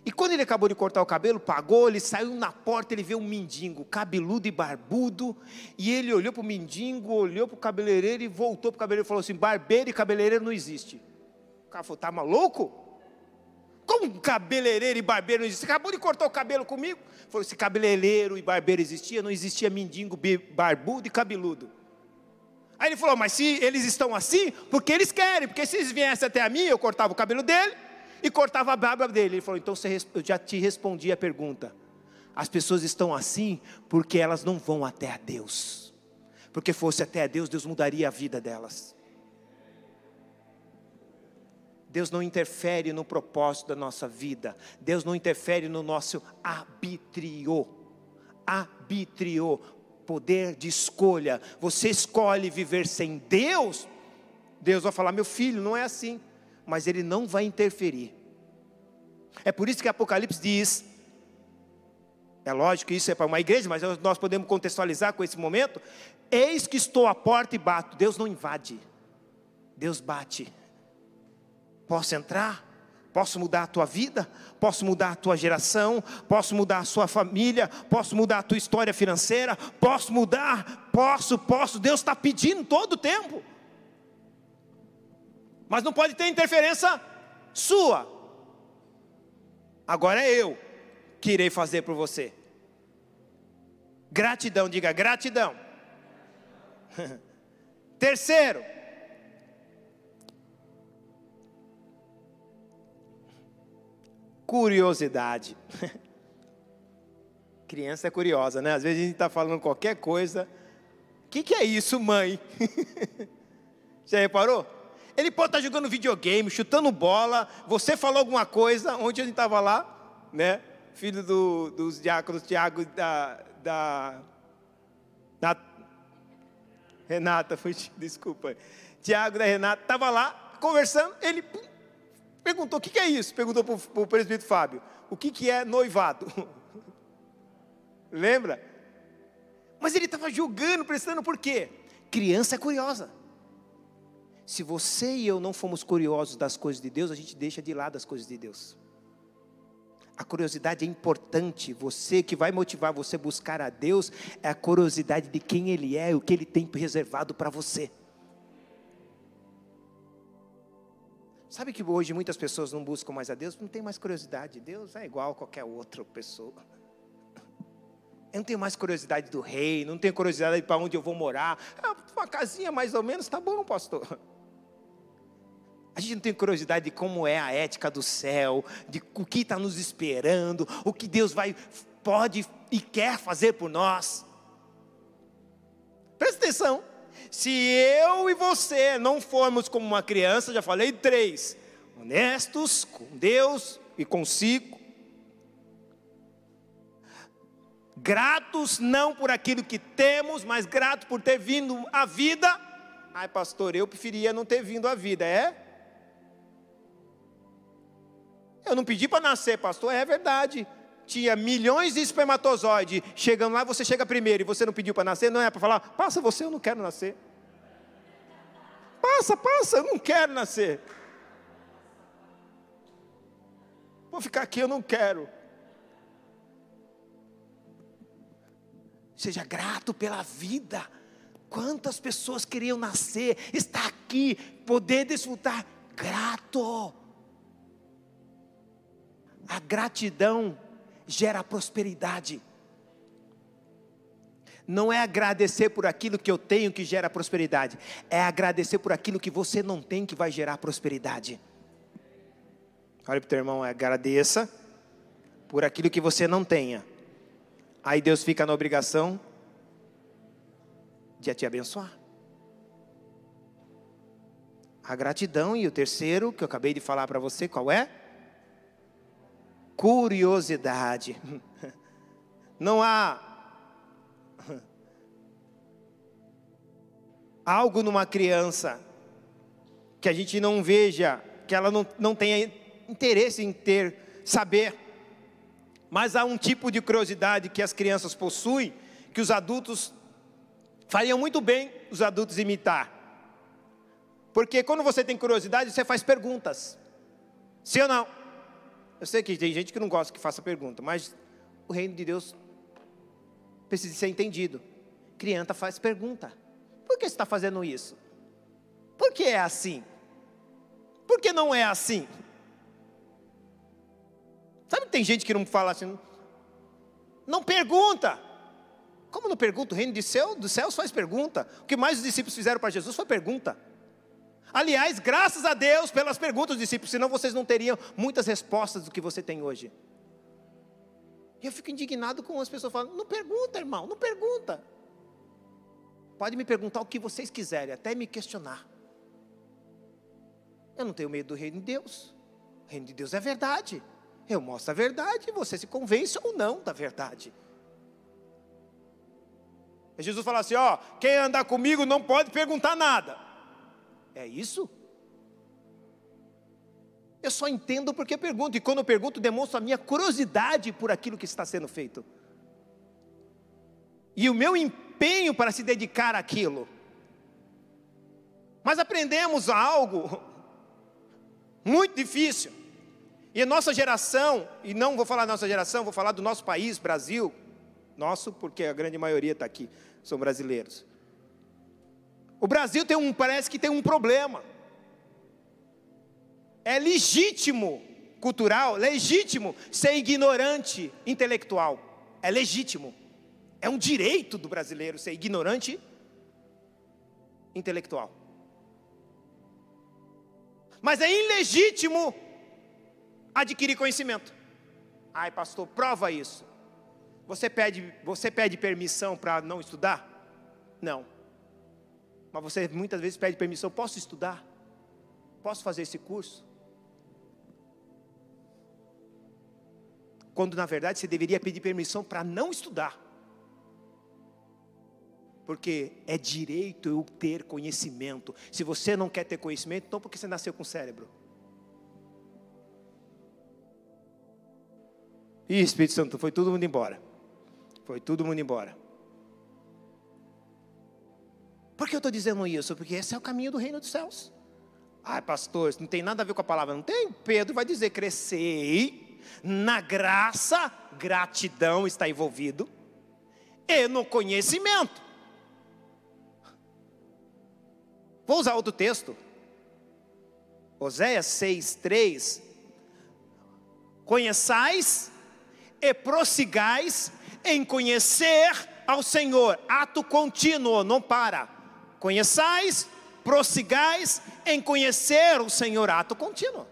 E quando ele acabou de cortar o cabelo, pagou, ele saiu na porta, ele vê um mendigo, cabeludo e barbudo, e ele olhou para o mendigo, olhou para o cabeleireiro e voltou para o cabeleireiro e falou assim: barbeiro e cabeleireiro não existe. O cara falou: tá maluco? Como cabeleireiro e barbeiro não existia? Acabou de cortar o cabelo comigo? Falou: se cabeleireiro e barbeiro existia, não existia mendigo, barbudo e cabeludo. Aí ele falou: mas se eles estão assim, porque eles querem, porque se eles viessem até a mim, eu cortava o cabelo dele e cortava a barba dele. Ele falou: então eu já te respondi a pergunta. As pessoas estão assim porque elas não vão até a Deus. Porque fosse até a Deus, Deus mudaria a vida delas. Deus não interfere no propósito da nossa vida. Deus não interfere no nosso arbitrio. Arbitrio, poder de escolha. Você escolhe viver sem Deus. Deus vai falar: meu filho, não é assim. Mas Ele não vai interferir. É por isso que Apocalipse diz. É lógico que isso é para uma igreja, mas nós podemos contextualizar com esse momento. Eis que estou à porta e bato. Deus não invade, Deus bate. Posso entrar? Posso mudar a tua vida? Posso mudar a tua geração? Posso mudar a sua família? Posso mudar a tua história financeira? Posso mudar? Posso, posso. Deus está pedindo todo o tempo. Mas não pode ter interferência sua. Agora é eu que irei fazer por você. Gratidão, diga gratidão. Terceiro, curiosidade. Criança é curiosa, né? Às vezes a gente está falando qualquer coisa. O que, que é isso, mãe? Já reparou? Ele pode estar tá jogando videogame, chutando bola. Você falou alguma coisa, onde a gente estava lá, né? Filho do, dos diáconos Tiago da, da, Renata, foi, desculpa. Tiago da Renata, estava lá conversando, ele Perguntou: o que, é isso? Perguntou para o presbítero Fábio: o que, que é noivado? Lembra? Mas ele estava julgando, prestando por quê? Criança é curiosa. Se você e eu não formos curiosos das coisas de Deus, a gente deixa de lado as coisas de Deus. A curiosidade é importante. Você que vai motivar você a buscar a Deus é a curiosidade de quem Ele é o que Ele tem reservado para você. Sabe que hoje muitas pessoas não buscam mais a Deus, não tem mais curiosidade. Deus é igual a qualquer outra pessoa. Eu não tenho mais curiosidade do rei, não tenho curiosidade para onde eu vou morar. Ah, uma casinha mais ou menos, tá bom, pastor. A gente não tem curiosidade de como é a ética do céu, de o que está nos esperando, o que Deus vai, pode e quer fazer por nós. Presta atenção. Se eu e você não formos como uma criança, já falei três, honestos com Deus e consigo, gratos não por aquilo que temos, mas gratos por ter vindo a vida. Ai, pastor, eu preferia não ter vindo a vida, é? Eu não pedi para nascer, pastor, é verdade. Tinha milhões de espermatozoides. Chegando lá, você chega primeiro e você não pediu para nascer, não é para falar, passa você, eu não quero nascer. Passa, passa, eu não quero nascer. Vou ficar aqui, eu não quero. Seja grato pela vida. Quantas pessoas queriam nascer, estar aqui, poder desfrutar. Grato. A gratidão gera prosperidade. Não é agradecer por aquilo que eu tenho que gera prosperidade, é agradecer por aquilo que você não tem que vai gerar prosperidade. Olha para o teu irmão, agradeça por aquilo que você não tenha. Aí Deus fica na obrigação de te abençoar. A gratidão e o terceiro que eu acabei de falar para você, qual é? Curiosidade. Não há algo numa criança que a gente não veja, que ela não, não tenha interesse em ter, saber. Mas há um tipo de curiosidade que as crianças possuem, que os adultos fariam muito bem os adultos imitar. Porque quando você tem curiosidade, você faz perguntas. Sim ou não? Eu sei que tem gente que não gosta que faça pergunta, mas o reino de Deus precisa ser entendido. Criança faz pergunta: por que está fazendo isso? Por que é assim? Por que não é assim? Sabe que tem gente que não fala assim, não pergunta. Como não pergunta? O reino de céu, dos céus faz pergunta. O que mais os discípulos fizeram para Jesus foi pergunta. Aliás, graças a Deus pelas perguntas dos discípulos, senão vocês não teriam muitas respostas do que você tem hoje. E eu fico indignado com as pessoas falando: não pergunta, irmão, não pergunta. Pode me perguntar o que vocês quiserem, até me questionar. Eu não tenho medo do reino de Deus. O reino de Deus é verdade. Eu mostro a verdade, você se convence ou não da verdade. E Jesus fala assim: ó, quem andar comigo não pode perguntar nada. É isso? Eu só entendo porque pergunto, e quando eu pergunto, demonstro a minha curiosidade por aquilo que está sendo feito. E o meu empenho para se dedicar àquilo. Mas aprendemos algo muito difícil. E a nossa geração, e não vou falar da nossa geração, vou falar do nosso país, Brasil, nosso, porque a grande maioria está aqui, são brasileiros. O Brasil tem um, parece que tem um problema. É legítimo, cultural, legítimo ser ignorante intelectual. É legítimo. É um direito do brasileiro ser ignorante intelectual. Mas é ilegítimo adquirir conhecimento. Ai, pastor, prova isso. Você pede, você pede permissão para não estudar? Não. Mas você muitas vezes pede permissão: posso estudar? Posso fazer esse curso? Quando na verdade você deveria pedir permissão para não estudar. Porque é direito eu ter conhecimento. Se você não quer ter conhecimento, então porque você nasceu com cérebro. Ih, Espírito Santo, foi todo mundo embora. Foi todo mundo embora. Por que eu estou dizendo isso? Porque esse é o caminho do reino dos céus. Ai, pastor, isso não tem nada a ver com a palavra. Não tem? Pedro vai dizer: crescei na graça, gratidão está envolvido, e no conhecimento. Vou usar outro texto. Oséias 6, 3. Conheçais e prossigais em conhecer ao Senhor. Ato contínuo, não para. Conheçais, prossigais em conhecer o Senhor. Ato contínuo.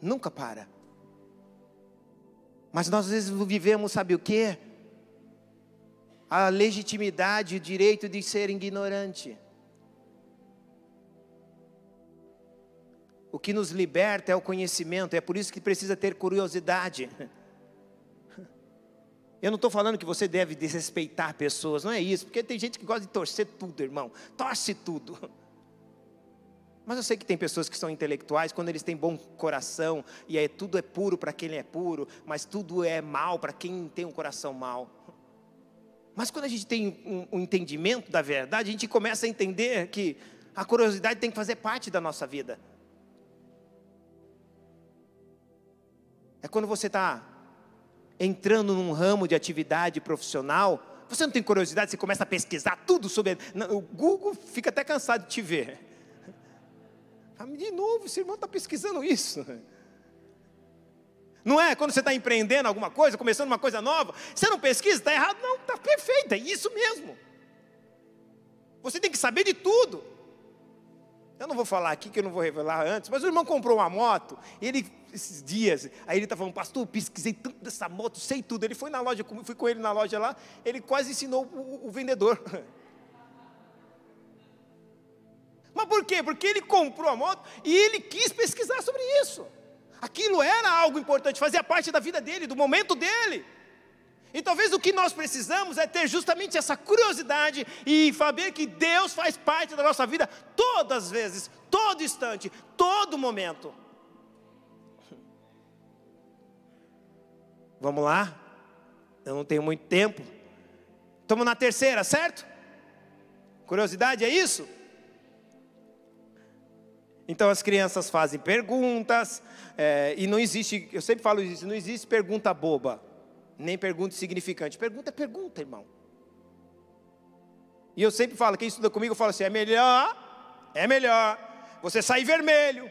Nunca para. Mas nós às vezes vivemos, sabe o que? A legitimidade, o direito de ser ignorante. O que nos liberta é o conhecimento, é por isso que precisa ter curiosidade. Eu não estou falando que você deve desrespeitar pessoas, não é isso, porque tem gente que gosta de torcer tudo, irmão, torce tudo. Mas eu sei que tem pessoas que são intelectuais, quando eles têm bom coração, e aí tudo é puro para quem é puro, mas tudo é mal para quem tem um coração mal. Mas quando a gente tem um, um entendimento da verdade, a gente começa a entender que a curiosidade tem que fazer parte da nossa vida. É quando você está entrando num ramo de atividade profissional, você não tem curiosidade, você começa a pesquisar tudo sobre. O Google fica até cansado de te ver. De novo, esse irmão está pesquisando isso. Não é? Quando você está empreendendo alguma coisa, começando uma coisa nova, você não pesquisa, está errado? Não, está perfeito, é isso mesmo. Você tem que saber de tudo. Eu não vou falar aqui que eu não vou revelar antes, mas o irmão comprou uma moto, ele, esses dias, aí ele está falando, pastor, pesquisei tanto dessa moto, sei tudo. Ele foi na loja, fui com ele na loja lá, ele quase ensinou o, o vendedor. Mas por quê? Porque ele comprou a moto e ele quis pesquisar sobre isso. Aquilo era algo importante, fazia parte da vida dele, do momento dele. E talvez o que nós precisamos é ter justamente essa curiosidade e saber que Deus faz parte da nossa vida todas as vezes, todo instante, todo momento. Vamos lá? Eu não tenho muito tempo. Estamos na terceira, certo? Curiosidade é isso? Então as crianças fazem perguntas, é, e não existe, eu sempre falo isso, não existe pergunta boba nem pergunta insignificante. Pergunta é pergunta, irmão. E eu sempre falo, quem estuda comigo, eu falo assim: é melhor, é melhor você sair vermelho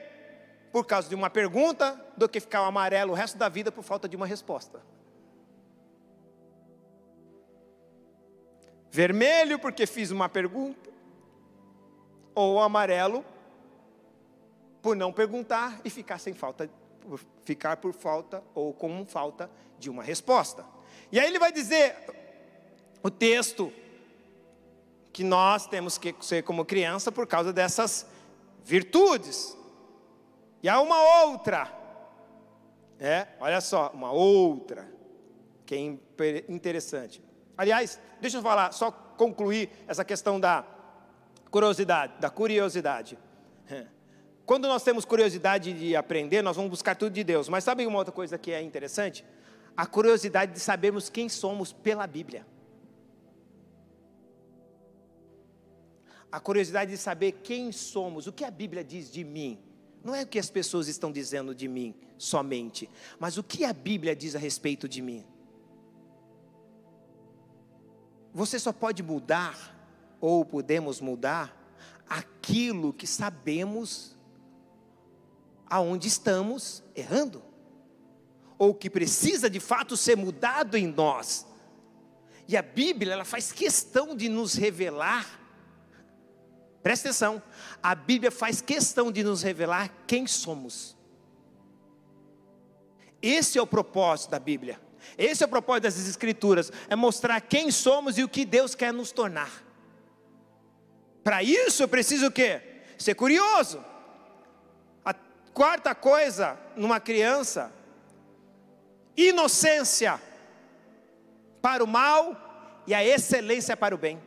por causa de uma pergunta do que ficar amarelo o resto da vida por falta de uma resposta. Vermelho porque fiz uma pergunta, ou amarelo por não perguntar e ficar sem falta ficar por falta ou com falta de uma resposta. E aí ele vai dizer o texto que nós temos que ser como criança por causa dessas virtudes. E há uma outra, é, olha só, uma outra que é interessante. Aliás, deixa eu falar, só concluir essa questão da curiosidade, da curiosidade. Quando nós temos curiosidade de aprender, nós vamos buscar tudo de Deus. Mas sabe uma outra coisa que é interessante? A curiosidade de sabermos quem somos pela Bíblia. A curiosidade de saber quem somos, o que a Bíblia diz de mim. Não é o que as pessoas estão dizendo de mim somente, mas o que a Bíblia diz a respeito de mim. Você só pode mudar, ou podemos mudar, aquilo que sabemos aonde estamos errando, ou que precisa de fato ser mudado em nós. E a Bíblia, ela faz questão de nos revelar, presta atenção, a Bíblia faz questão de nos revelar quem somos. Esse é o propósito da Bíblia. Esse é o propósito das Escrituras, é mostrar quem somos e o que Deus quer nos tornar. Para isso eu preciso o quê? Ser curioso. Quarta coisa numa criança, inocência para o mal e a excelência para o bem.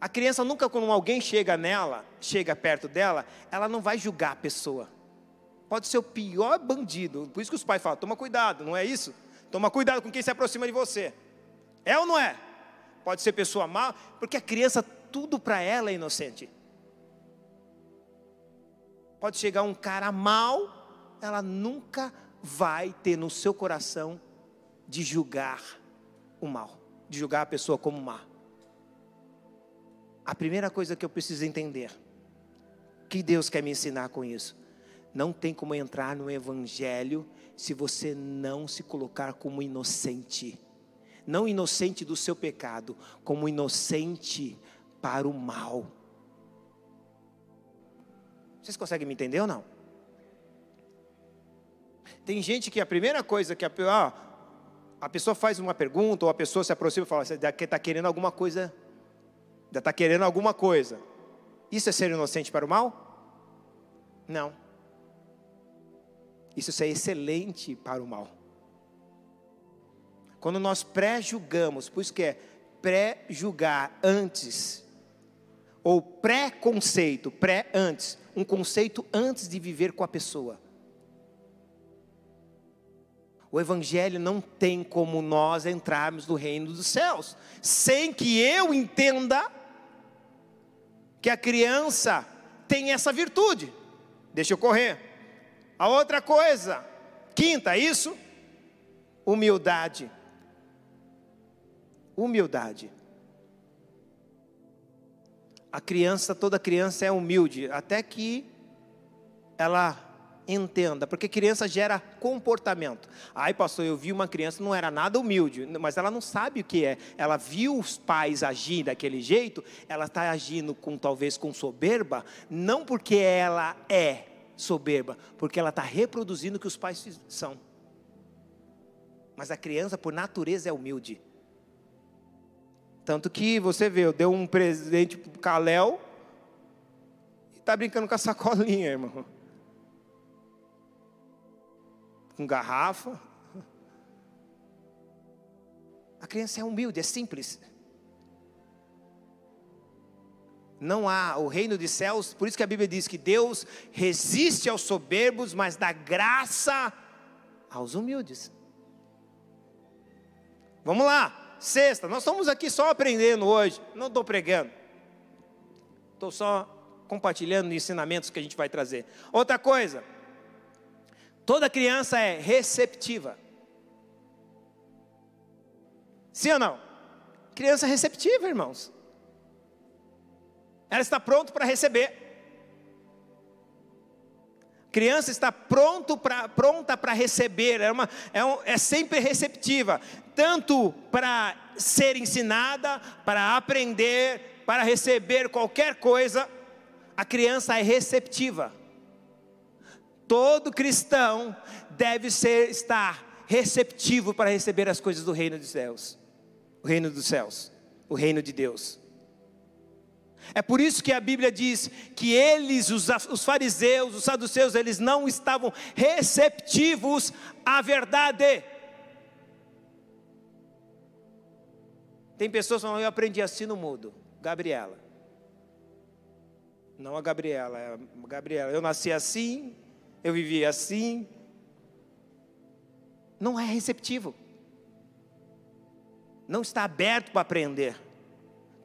A criança nunca, quando alguém chega nela, chega perto dela, ela não vai julgar a pessoa. Pode ser o pior bandido. Por isso que os pais falam: toma cuidado, não é isso? Toma cuidado com quem se aproxima de você. É ou não é? Pode ser pessoa má, porque a criança, tudo para ela é inocente. Pode chegar um cara mal, ela nunca vai ter no seu coração de julgar o mal, de julgar a pessoa como má. A primeira coisa que eu preciso entender, que Deus quer me ensinar com isso, não tem como entrar no Evangelho se você não se colocar como inocente. Não inocente do seu pecado, como inocente para o mal. Vocês conseguem me entender ou não? Tem gente que a primeira coisa que a, ah, a pessoa faz uma pergunta, ou a pessoa se aproxima e fala: Você está querendo alguma coisa? Já está querendo alguma coisa. Isso é ser inocente para o mal? Não. Isso é excelente para o mal. Quando nós pré-julgamos, por isso que é pré-julgar antes, ou pré-conceito, pré-antes, um conceito antes de viver com a pessoa. O Evangelho não tem como nós entrarmos no reino dos céus, sem que eu entenda que a criança tem essa virtude. Deixa eu correr. A outra coisa, quinta, isso? Humildade. Humildade. A criança, toda criança é humilde, até que ela entenda, porque criança gera comportamento. Ai, pastor, eu vi uma criança, não era nada humilde, mas ela não sabe o que é. Ela viu os pais agir daquele jeito, ela está agindo com talvez com soberba, não porque ela é soberba, porque ela está reproduzindo o que os pais são. Mas a criança, por natureza, é humilde. Tanto que você vê, eu dei um presente para o Caléu e está brincando com a sacolinha, irmão. Com garrafa. A criança é humilde, é simples. Não há o reino dos céus, por isso que a Bíblia diz que Deus resiste aos soberbos, mas dá graça aos humildes. Vamos lá, sexta, nós estamos aqui só aprendendo hoje, não estou pregando, estou só compartilhando ensinamentos que a gente vai trazer. Outra coisa, toda criança é receptiva. Sim ou não? Criança receptiva, irmãos. Ela está pronta para receber. Criança está pronto pra, pronta para receber, é, uma, é, um, é sempre receptiva, tanto para ser ensinada, para aprender, para receber qualquer coisa, a criança é receptiva. Todo cristão deve ser, estar receptivo para receber as coisas do reino dos céus, o reino dos céus, o reino de Deus. É por isso que a Bíblia diz que eles, os, os fariseus, os saduceus, eles não estavam receptivos à verdade. Tem pessoas falando, eu aprendi assim no mudo. Gabriela. Não a Gabriela, é a Gabriela. Eu nasci assim, eu vivi assim. Não é receptivo. Não está aberto para aprender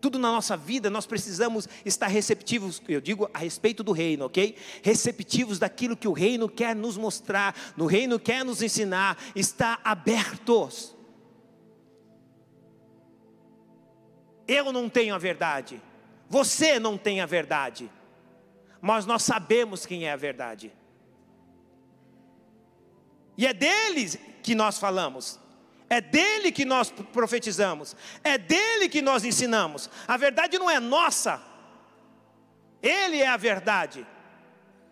tudo na nossa vida nós precisamos estar receptivos, eu digo a respeito do reino, ok? Receptivos daquilo que o reino quer nos mostrar, no reino quer nos ensinar, está abertos. Eu não tenho a verdade, você não tem a verdade, mas nós sabemos quem é a verdade. E é deles que nós falamos. É dele que nós profetizamos, é dele que nós ensinamos. A verdade não é nossa, ele é a verdade.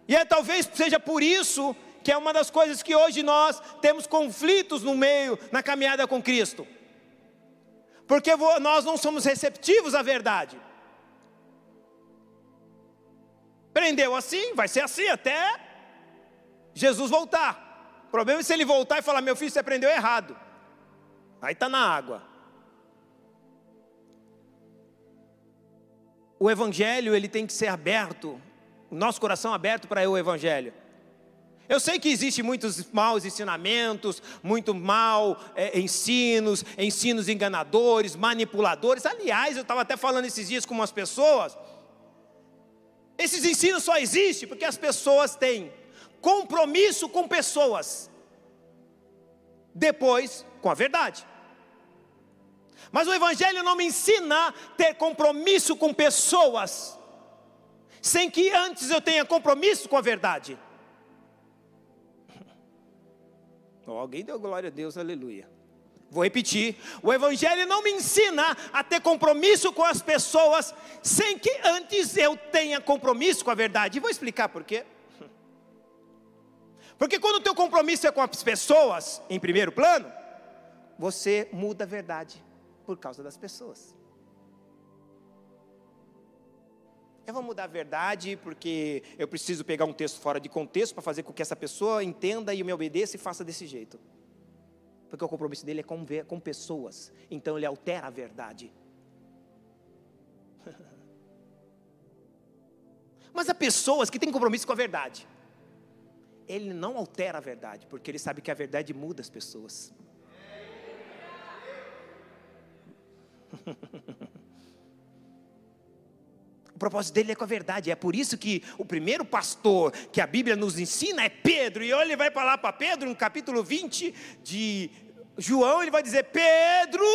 E é talvez seja por isso que é uma das coisas que hoje nós temos conflitos no meio, na caminhada com Cristo. Porque nós não somos receptivos à verdade. Prendeu assim, vai ser assim até Jesus voltar. O problema é se ele voltar e falar: Meu filho, você aprendeu errado. Aí está na água. O evangelho ele tem que ser aberto, o nosso coração aberto para o evangelho. Eu sei que existem muitos maus ensinamentos, muito mal é, ensinos, ensinos enganadores, manipuladores. Aliás, eu estava até falando esses dias com umas pessoas. Esses ensinos só existem porque as pessoas têm compromisso com pessoas, depois com a verdade. Mas o Evangelho não me ensina a ter compromisso com pessoas, sem que antes eu tenha compromisso com a verdade. Oh, alguém deu glória a Deus, aleluia. Vou repetir: o Evangelho não me ensina a ter compromisso com as pessoas, sem que antes eu tenha compromisso com a verdade. E vou explicar por quê. Porque quando o teu compromisso é com as pessoas, em primeiro plano, você muda a verdade por causa das pessoas. Eu vou mudar a verdade porque eu preciso pegar um texto fora de contexto para fazer com que essa pessoa entenda e me obedeça e faça desse jeito. Porque o compromisso dele é com, com pessoas, então ele altera a verdade. Mas há pessoas que têm compromisso com a verdade. Ele não altera a verdade, porque ele sabe que a verdade muda as pessoas. O propósito dele é com a verdade. É por isso que o primeiro pastor que a Bíblia nos ensina é Pedro. E ele vai falar para Pedro, no capítulo 20 de João, ele vai dizer: Pedro,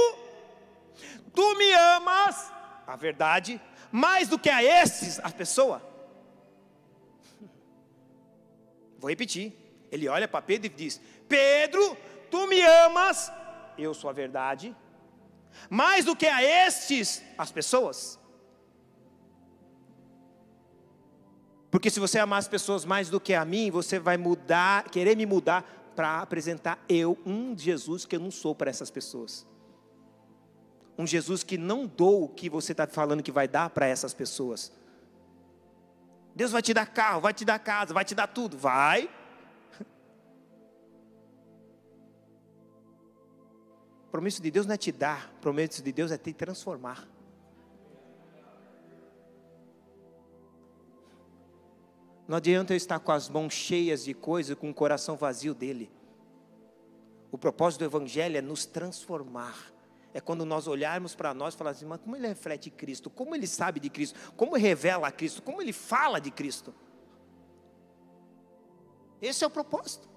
tu me amas, a verdade, mais do que a esses, a pessoa. Vou repetir. Ele olha para Pedro e diz: Pedro, tu me amas, eu sou a verdade mais do que a estes, as pessoas. Porque se você amar as pessoas mais do que a mim, você vai mudar, querer me mudar para apresentar eu, um Jesus que eu não sou para essas pessoas. Um Jesus que não dou o que você está falando que vai dar para essas pessoas. Deus vai te dar carro, vai te dar casa, vai te dar tudo. Vai, Promisso de Deus não é te dar, promisso de Deus é te transformar. Não adianta eu estar com as mãos cheias de coisas, com o coração vazio dele. O propósito do Evangelho é nos transformar. É quando nós olharmos para nós e falarmos assim, mas como ele reflete Cristo? Como ele sabe de Cristo? Como revela a Cristo? Como ele fala de Cristo? Esse é o propósito.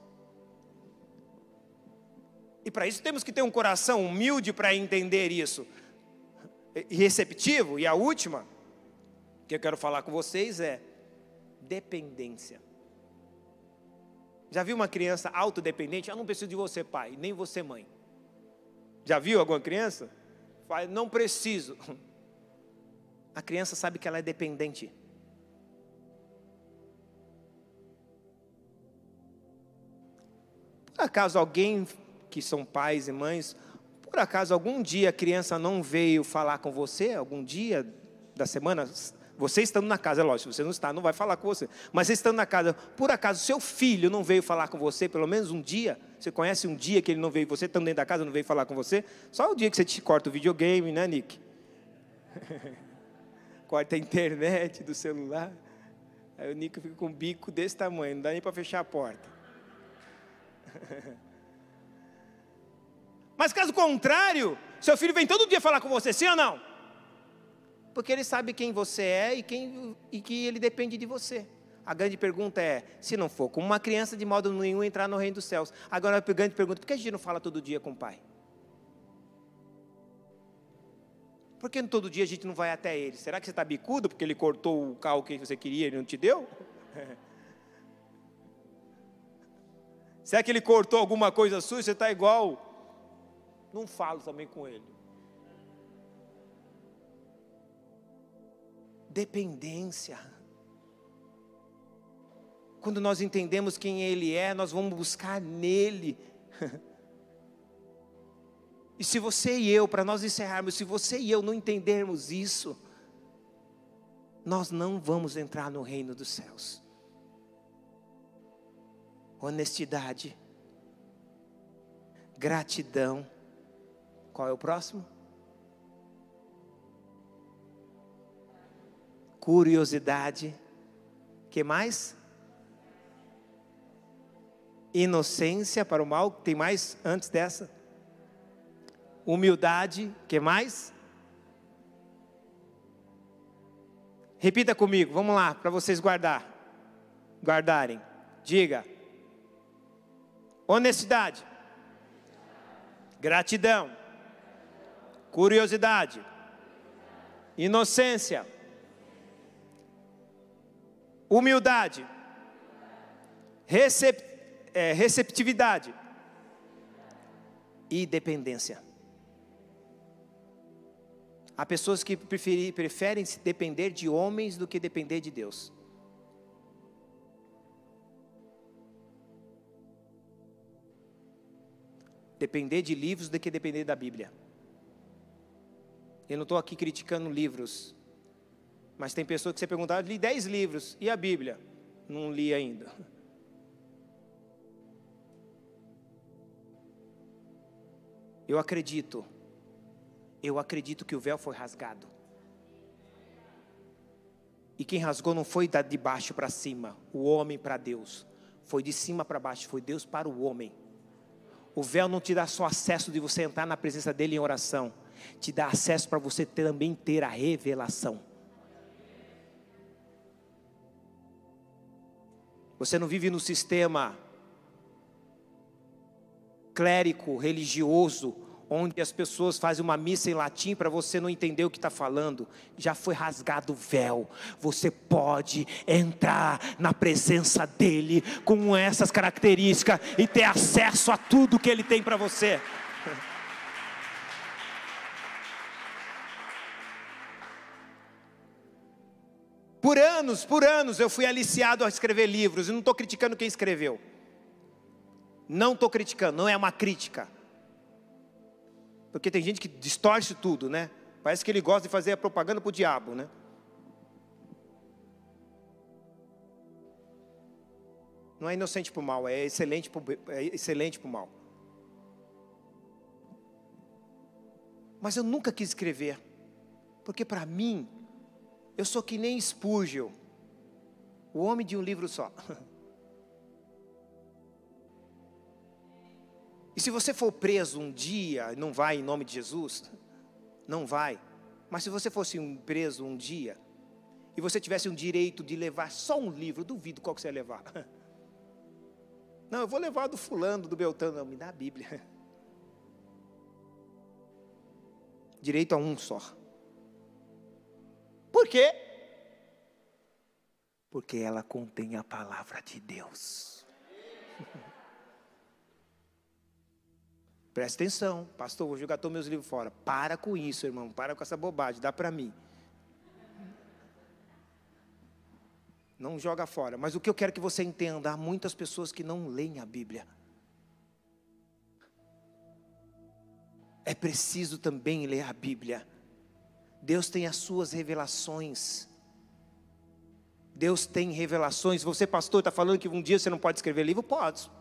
E para isso temos que ter um coração humilde para entender isso. E receptivo. E a última que eu quero falar com vocês é dependência. Já viu uma criança autodependente? Eu não preciso de você, pai, nem você, mãe. Já viu alguma criança? Fala, não preciso. A criança sabe que ela é dependente. Por acaso alguém que são pais e mães, por acaso algum dia a criança não veio falar com você, algum dia da semana, você estando na casa, é lógico, se você não está, não vai falar com você. Mas você estando na casa, por acaso seu filho não veio falar com você pelo menos um dia? Você conhece um dia que ele não veio, você estando dentro da casa, não veio falar com você? Só o dia que você te corta o videogame, né, Nick? corta a internet do celular. Aí o Nick fica com um bico desse tamanho, não dá nem para fechar a porta. Mas caso contrário, seu filho vem todo dia falar com você, sim ou não? Porque ele sabe quem você é e, quem, e que ele depende de você. A grande pergunta é: se não for como uma criança, de modo nenhum entrar no reino dos céus. Agora a grande pergunta: por que a gente não fala todo dia com o pai? Por que todo dia a gente não vai até ele? Será que você está bicudo porque ele cortou o carro que você queria e ele não te deu? Será que ele cortou alguma coisa sua e você está igual não falo também com ele. Dependência. Quando nós entendemos quem Ele é, nós vamos buscar nele. E se você e eu, para nós encerrarmos, se você e eu não entendermos isso, nós não vamos entrar no reino dos céus. Honestidade, gratidão, qual é o próximo? Curiosidade. Que mais? Inocência para o mal. Tem mais antes dessa? Humildade. que mais? Repita comigo, vamos lá, para vocês guardar. Guardarem. Diga. Honestidade. Gratidão. Curiosidade. Inocência. Humildade. Recep, é, receptividade. E dependência. Há pessoas que preferem, preferem se depender de homens do que depender de Deus. Depender de livros do que depender da Bíblia. Eu não estou aqui criticando livros, mas tem pessoas que você perguntar, ah, li 10 livros, e a Bíblia? Não li ainda. Eu acredito eu acredito que o véu foi rasgado. E quem rasgou não foi de baixo para cima, o homem para Deus. Foi de cima para baixo, foi Deus para o homem. O véu não te dá só acesso de você entrar na presença dele em oração, te dá acesso para você também ter a revelação. Você não vive no sistema clérico, religioso, onde as pessoas fazem uma missa em latim para você não entender o que está falando, já foi rasgado o véu. Você pode entrar na presença dEle com essas características e ter acesso a tudo que Ele tem para você. Por anos, por anos eu fui aliciado a escrever livros e não estou criticando quem escreveu. Não estou criticando, não é uma crítica porque tem gente que distorce tudo, né? Parece que ele gosta de fazer a propaganda para o diabo, né? Não é inocente para o mal, é excelente para é excelente o mal. Mas eu nunca quis escrever, porque para mim, eu sou que nem Spurgeon, o homem de um livro só. E se você for preso um dia, não vai em nome de Jesus, não vai. Mas se você fosse um preso um dia, e você tivesse um direito de levar só um livro, duvido qual que você ia levar. Não, eu vou levar do fulano, do Beltano, não, me dá a Bíblia. Direito a um só. Quê? Porque ela contém a palavra de Deus. Presta atenção, pastor, vou jogar todos meus livros fora. Para com isso, irmão, para com essa bobagem, dá para mim. Não joga fora. Mas o que eu quero que você entenda, há muitas pessoas que não leem a Bíblia. É preciso também ler a Bíblia. Deus tem as suas revelações. Deus tem revelações. Você, pastor, está falando que um dia você não pode escrever livro? Pode.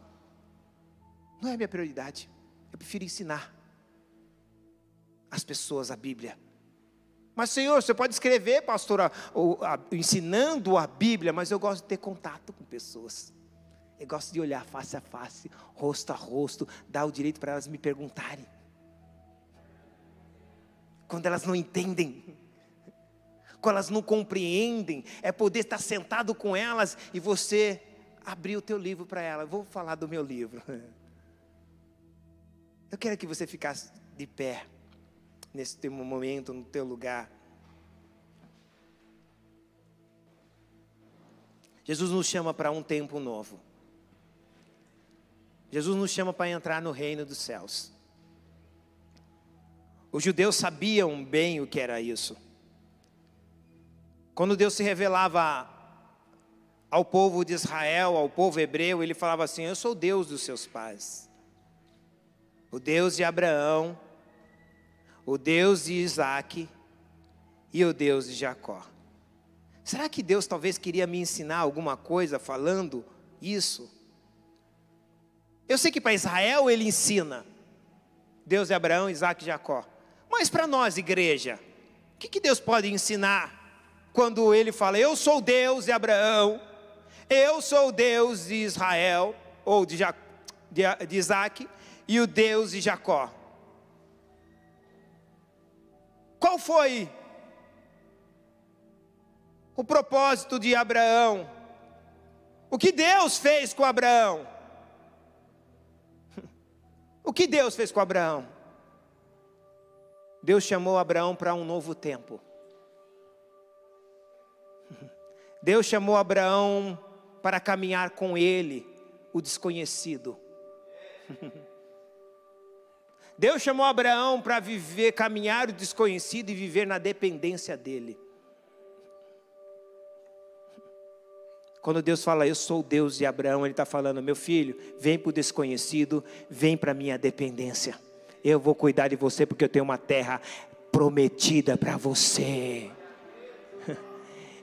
Não é minha prioridade. Eu prefiro ensinar as pessoas a Bíblia. Mas, Senhor, você pode escrever, pastor, ensinando a Bíblia, mas eu gosto de ter contato com pessoas. Eu gosto de olhar face a face, rosto a rosto, dar o direito para elas me perguntarem. Quando elas não entendem, quando elas não compreendem, é poder estar sentado com elas e você abrir o teu livro para elas. Vou falar do meu livro. Eu quero que você ficasse de pé nesse teu momento, no teu lugar. Jesus nos chama para um tempo novo. Jesus nos chama para entrar no reino dos céus. Os judeus sabiam bem o que era isso. Quando Deus se revelava ao povo de Israel, ao povo hebreu, ele falava assim: Eu sou Deus dos seus pais o Deus de Abraão, o Deus de Isaac e o Deus de Jacó. Será que Deus talvez queria me ensinar alguma coisa falando isso? Eu sei que para Israel ele ensina Deus de Abraão, Isaac e Jacó. Mas para nós, igreja, o que, que Deus pode ensinar quando ele fala: Eu sou Deus de Abraão, eu sou Deus de Israel, ou de, ja, de, de Isaac, e o Deus de Jacó. Qual foi o propósito de Abraão? O que Deus fez com Abraão? O que Deus fez com Abraão? Deus chamou Abraão para um novo tempo. Deus chamou Abraão para caminhar com ele, o desconhecido. Deus chamou Abraão para viver, caminhar o desconhecido e viver na dependência dele. Quando Deus fala, eu sou Deus de Abraão, Ele está falando, meu filho, vem para o desconhecido, vem para a minha dependência. Eu vou cuidar de você porque eu tenho uma terra prometida para você.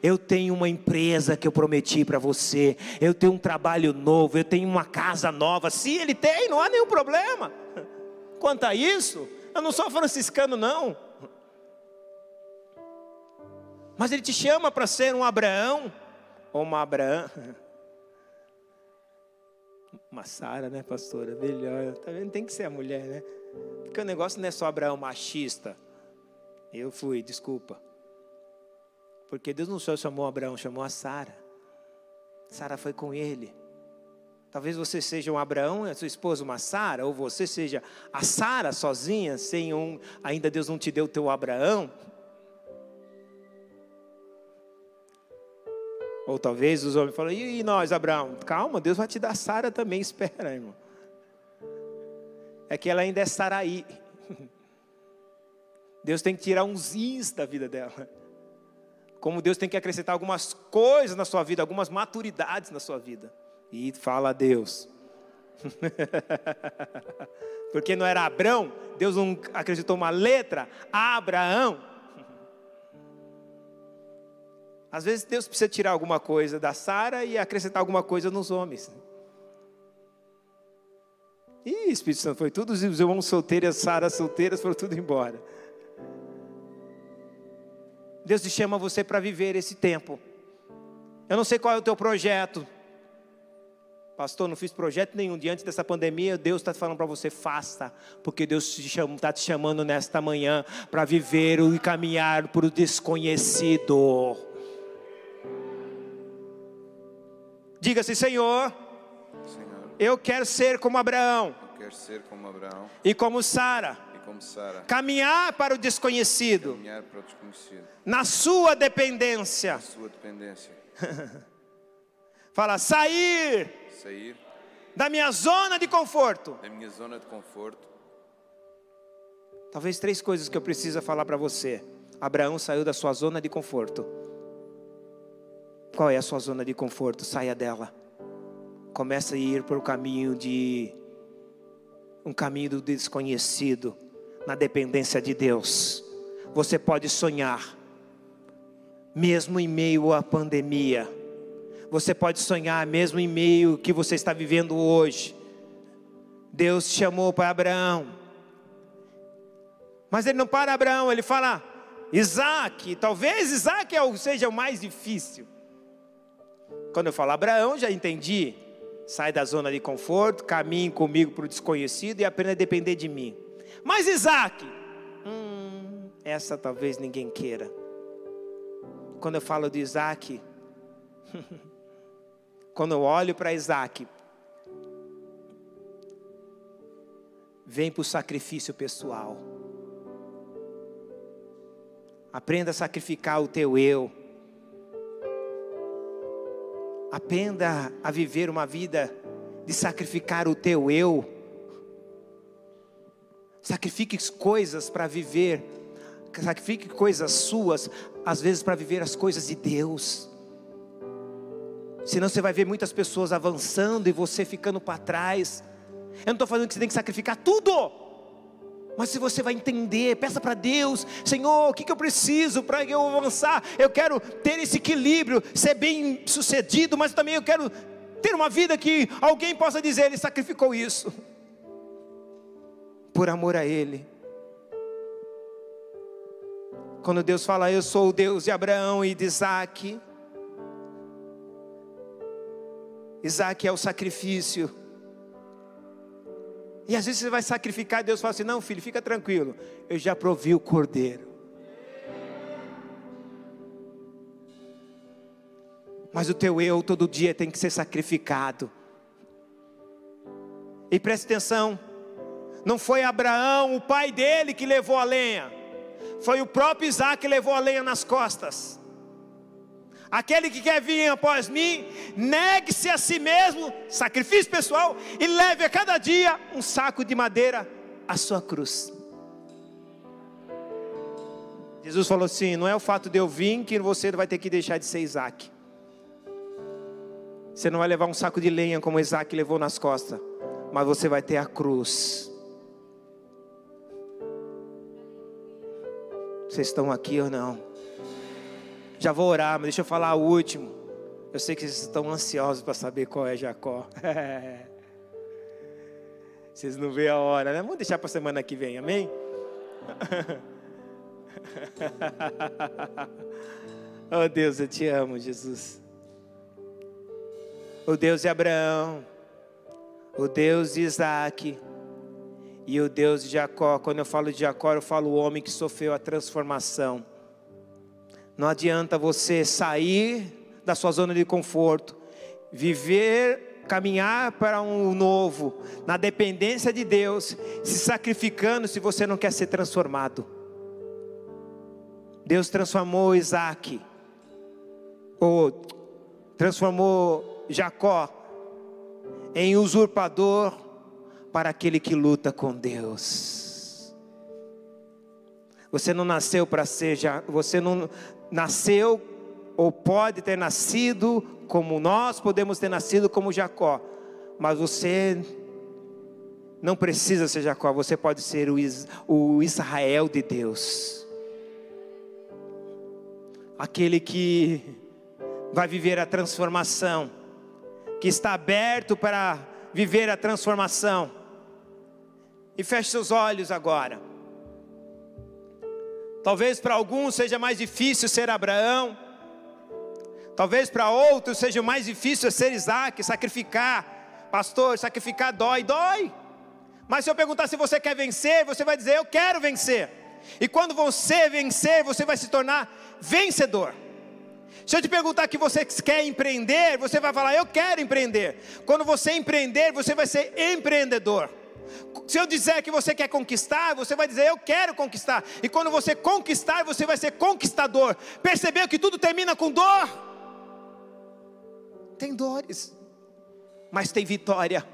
Eu tenho uma empresa que eu prometi para você. Eu tenho um trabalho novo. Eu tenho uma casa nova. Se ele tem, não há nenhum problema. Quanto a isso, eu não sou franciscano, não. Mas ele te chama para ser um Abraão ou uma Abraão. Uma Sara, né, pastora? Melhor. Tá vendo? Tem que ser a mulher, né? Porque o negócio não é só Abraão machista. Eu fui, desculpa. Porque Deus não só chamou Abraão, chamou a Sara. Sara foi com ele. Talvez você seja um Abraão e a sua esposa uma Sara, ou você seja a Sara sozinha, sem um, ainda Deus não te deu o teu Abraão. Ou talvez os homens falam, e nós, Abraão? Calma, Deus vai te dar Sara também, espera, irmão. É que ela ainda é Saraí. Deus tem que tirar uns ins da vida dela. Como Deus tem que acrescentar algumas coisas na sua vida, algumas maturidades na sua vida. E fala a Deus. Porque não era Abraão, Deus não acrescentou uma letra, Abraão. Às vezes Deus precisa tirar alguma coisa da Sara e acrescentar alguma coisa nos homens. Ih, Espírito Santo, foi tudo os irmãos solteiros, Sara solteiras, foram tudo embora. Deus te chama você para viver esse tempo. Eu não sei qual é o teu projeto. Pastor, não fiz projeto nenhum. Diante dessa pandemia, Deus está falando para você, faça. Porque Deus está te chamando nesta manhã para viver e caminhar por o desconhecido. Diga assim, Senhor, eu quero ser como Abraão. Eu quero ser como Abraão. E como Sara. Caminhar para o desconhecido. Para o desconhecido. Na sua dependência. Na sua dependência. Fala, sair. Sair. Da minha zona de conforto. Da minha zona de conforto. Talvez três coisas que eu preciso falar para você. Abraão saiu da sua zona de conforto. Qual é a sua zona de conforto? Saia dela. Comece a ir para o caminho de um caminho do desconhecido, na dependência de Deus. Você pode sonhar, mesmo em meio à pandemia. Você pode sonhar, mesmo em meio que você está vivendo hoje. Deus chamou para Abraão. Mas ele não para Abraão, ele fala Isaac. Talvez Isaac é seja o mais difícil. Quando eu falo Abraão, já entendi. Sai da zona de conforto, caminhe comigo para o desconhecido e aprenda a depender de mim. Mas Isaac, hum, essa talvez ninguém queira. Quando eu falo de Isaac, quando eu olho para Isaac, vem para o sacrifício pessoal. Aprenda a sacrificar o teu eu Aprenda a viver uma vida de sacrificar o teu eu. Sacrifique coisas para viver, sacrifique coisas suas, às vezes para viver as coisas de Deus. Senão você vai ver muitas pessoas avançando e você ficando para trás. Eu não estou falando que você tem que sacrificar tudo. Mas se você vai entender, peça para Deus, Senhor, o que, que eu preciso para eu avançar? Eu quero ter esse equilíbrio, ser bem sucedido, mas também eu quero ter uma vida que alguém possa dizer, Ele sacrificou isso, por amor a Ele. Quando Deus fala, Eu sou o Deus de Abraão e de Isaac, Isaac é o sacrifício, E às vezes você vai sacrificar, Deus fala assim: não, filho, fica tranquilo, eu já provi o cordeiro. Mas o teu eu todo dia tem que ser sacrificado. E preste atenção, não foi Abraão, o pai dele, que levou a lenha, foi o próprio Isaac que levou a lenha nas costas. Aquele que quer vir após mim, negue-se a si mesmo, sacrifício pessoal, e leve a cada dia um saco de madeira à sua cruz. Jesus falou assim: não é o fato de eu vir que você vai ter que deixar de ser Isaac. Você não vai levar um saco de lenha como Isaac levou nas costas, mas você vai ter a cruz. Vocês estão aqui ou não? Já vou orar, mas deixa eu falar o último. Eu sei que vocês estão ansiosos para saber qual é Jacó. vocês não veem a hora, né? Vamos deixar para a semana que vem, amém? oh Deus, eu te amo, Jesus. O Deus de Abraão, o Deus de Isaac e o Deus de Jacó. Quando eu falo de Jacó, eu falo o homem que sofreu a transformação não adianta você sair da sua zona de conforto, viver, caminhar para um novo, na dependência de Deus, se sacrificando se você não quer ser transformado. Deus transformou Isaac, ou transformou Jacó em usurpador para aquele que luta com Deus. Você não nasceu para ser, você não, nasceu ou pode ter nascido como nós podemos ter nascido como Jacó, mas você não precisa ser Jacó, você pode ser o Israel de Deus, aquele que vai viver a transformação, que está aberto para viver a transformação. E feche seus olhos agora. Talvez para alguns seja mais difícil ser Abraão. Talvez para outros seja mais difícil ser Isaac, sacrificar. Pastor, sacrificar dói, dói. Mas se eu perguntar se você quer vencer, você vai dizer: Eu quero vencer. E quando você vencer, você vai se tornar vencedor. Se eu te perguntar que você quer empreender, você vai falar: Eu quero empreender. Quando você empreender, você vai ser empreendedor. Se eu disser que você quer conquistar, você vai dizer eu quero conquistar. E quando você conquistar, você vai ser conquistador. Percebeu que tudo termina com dor? Tem dores, mas tem vitória.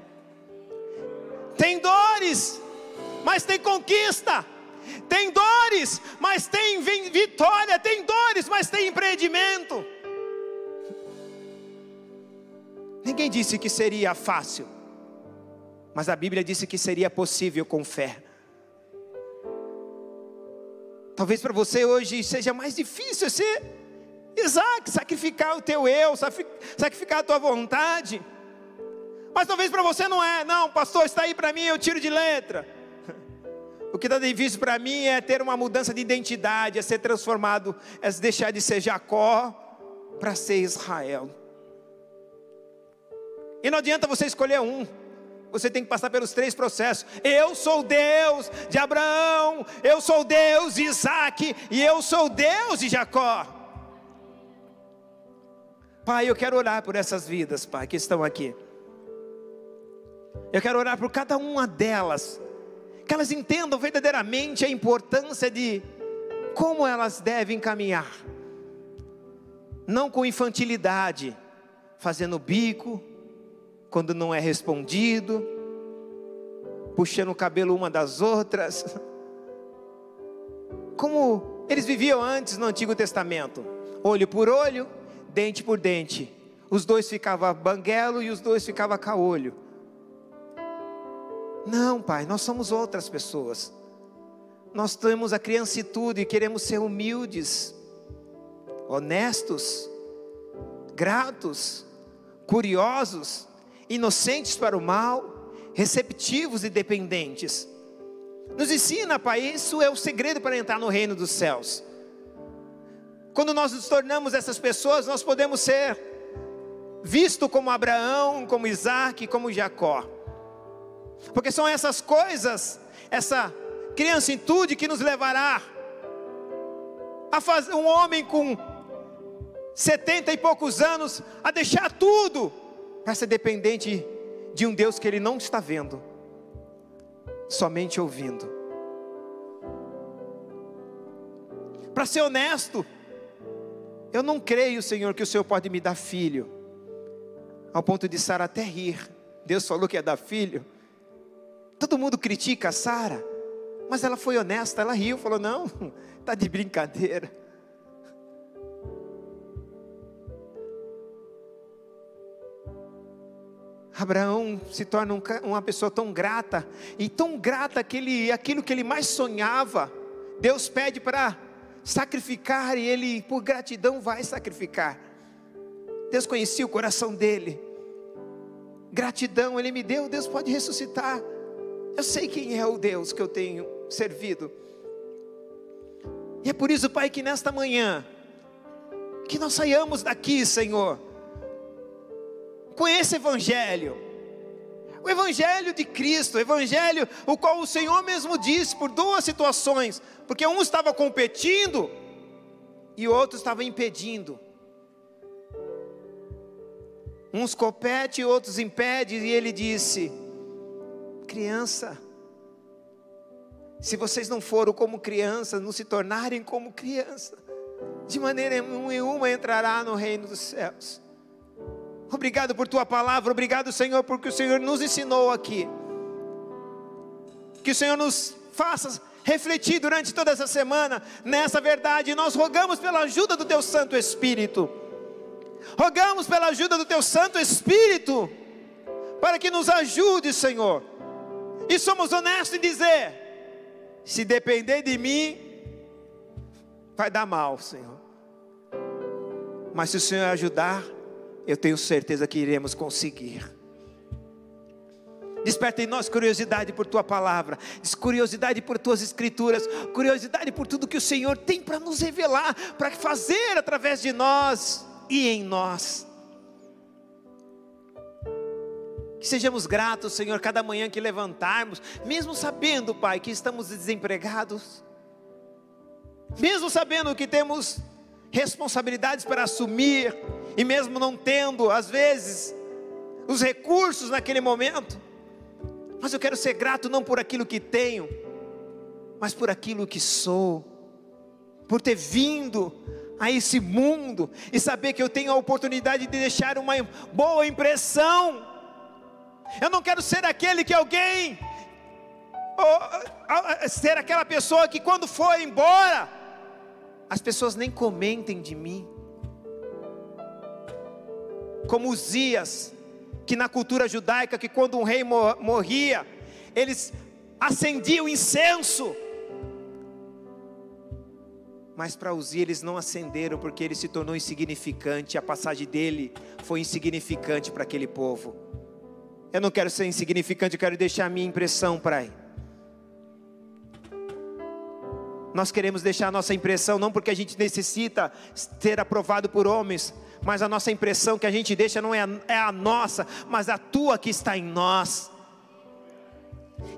Tem dores, mas tem conquista. Tem dores, mas tem vitória. Tem dores, mas tem empreendimento. Ninguém disse que seria fácil. Mas a Bíblia disse que seria possível com fé. Talvez para você hoje seja mais difícil ser Isaac, sacrificar o teu eu, sacrificar a tua vontade. Mas talvez para você não é, não, pastor, está aí para mim, eu tiro de letra. O que está difícil para mim é ter uma mudança de identidade, é ser transformado, é deixar de ser Jacó para ser Israel. E não adianta você escolher um você tem que passar pelos três processos. Eu sou Deus de Abraão, eu sou Deus de Isaac e eu sou Deus de Jacó. Pai, eu quero orar por essas vidas, Pai, que estão aqui. Eu quero orar por cada uma delas, que elas entendam verdadeiramente a importância de como elas devem caminhar, não com infantilidade, fazendo bico, quando não é respondido, puxando o cabelo uma das outras. Como eles viviam antes no Antigo Testamento: olho por olho, dente por dente. Os dois ficavam banguelo e os dois ficavam caolho. Não, Pai, nós somos outras pessoas. Nós temos a criancitude e queremos ser humildes, honestos, gratos, curiosos inocentes para o mal, receptivos e dependentes. Nos ensina, Pai, isso é o segredo para entrar no reino dos céus. Quando nós nos tornamos essas pessoas, nós podemos ser visto como Abraão, como Isaac, como Jacó. Porque são essas coisas, essa criançitude que nos levará a fazer um homem com setenta e poucos anos a deixar tudo para ser dependente de um Deus que ele não está vendo, somente ouvindo. Para ser honesto, eu não creio, Senhor, que o Senhor pode me dar filho, ao ponto de Sara até rir. Deus falou que ia dar filho. Todo mundo critica a Sara, mas ela foi honesta, ela riu, falou: Não, está de brincadeira. Abraão se torna um, uma pessoa tão grata, e tão grata que ele, aquilo que ele mais sonhava, Deus pede para sacrificar, e ele, por gratidão, vai sacrificar. Deus conhecia o coração dele, gratidão, ele me deu, Deus pode ressuscitar. Eu sei quem é o Deus que eu tenho servido. E é por isso, Pai, que nesta manhã, que nós saiamos daqui, Senhor, com esse Evangelho, o Evangelho de Cristo, o Evangelho o qual o Senhor mesmo disse por duas situações, porque um estava competindo e o outro estava impedindo. Uns compete e outros impede, e ele disse: Criança, se vocês não foram como criança, não se tornarem como criança, de maneira nenhuma entrará no reino dos céus. Obrigado por tua palavra, obrigado, Senhor, porque o Senhor nos ensinou aqui. Que o Senhor nos faça refletir durante toda essa semana nessa verdade. Nós rogamos pela ajuda do teu Santo Espírito. Rogamos pela ajuda do teu Santo Espírito para que nos ajude, Senhor. E somos honestos em dizer: se depender de mim, vai dar mal, Senhor. Mas se o Senhor ajudar, eu tenho certeza que iremos conseguir. Desperta em nós curiosidade por tua palavra, curiosidade por tuas escrituras, curiosidade por tudo que o Senhor tem para nos revelar, para fazer através de nós e em nós. Que sejamos gratos, Senhor, cada manhã que levantarmos, mesmo sabendo, Pai, que estamos desempregados, mesmo sabendo que temos responsabilidades para assumir, e mesmo não tendo, às vezes, os recursos naquele momento, mas eu quero ser grato não por aquilo que tenho, mas por aquilo que sou, por ter vindo a esse mundo e saber que eu tenho a oportunidade de deixar uma boa impressão. Eu não quero ser aquele que alguém, ou, ser aquela pessoa que quando for embora, as pessoas nem comentem de mim como Uzias, que na cultura judaica, que quando um rei morria, eles acendiam incenso. Mas para Uzias eles não acenderam porque ele se tornou insignificante, a passagem dele foi insignificante para aquele povo. Eu não quero ser insignificante, eu quero deixar a minha impressão, Pai. Nós queremos deixar a nossa impressão não porque a gente necessita ser aprovado por homens, mas a nossa impressão que a gente deixa não é a, é a nossa, mas a tua que está em nós.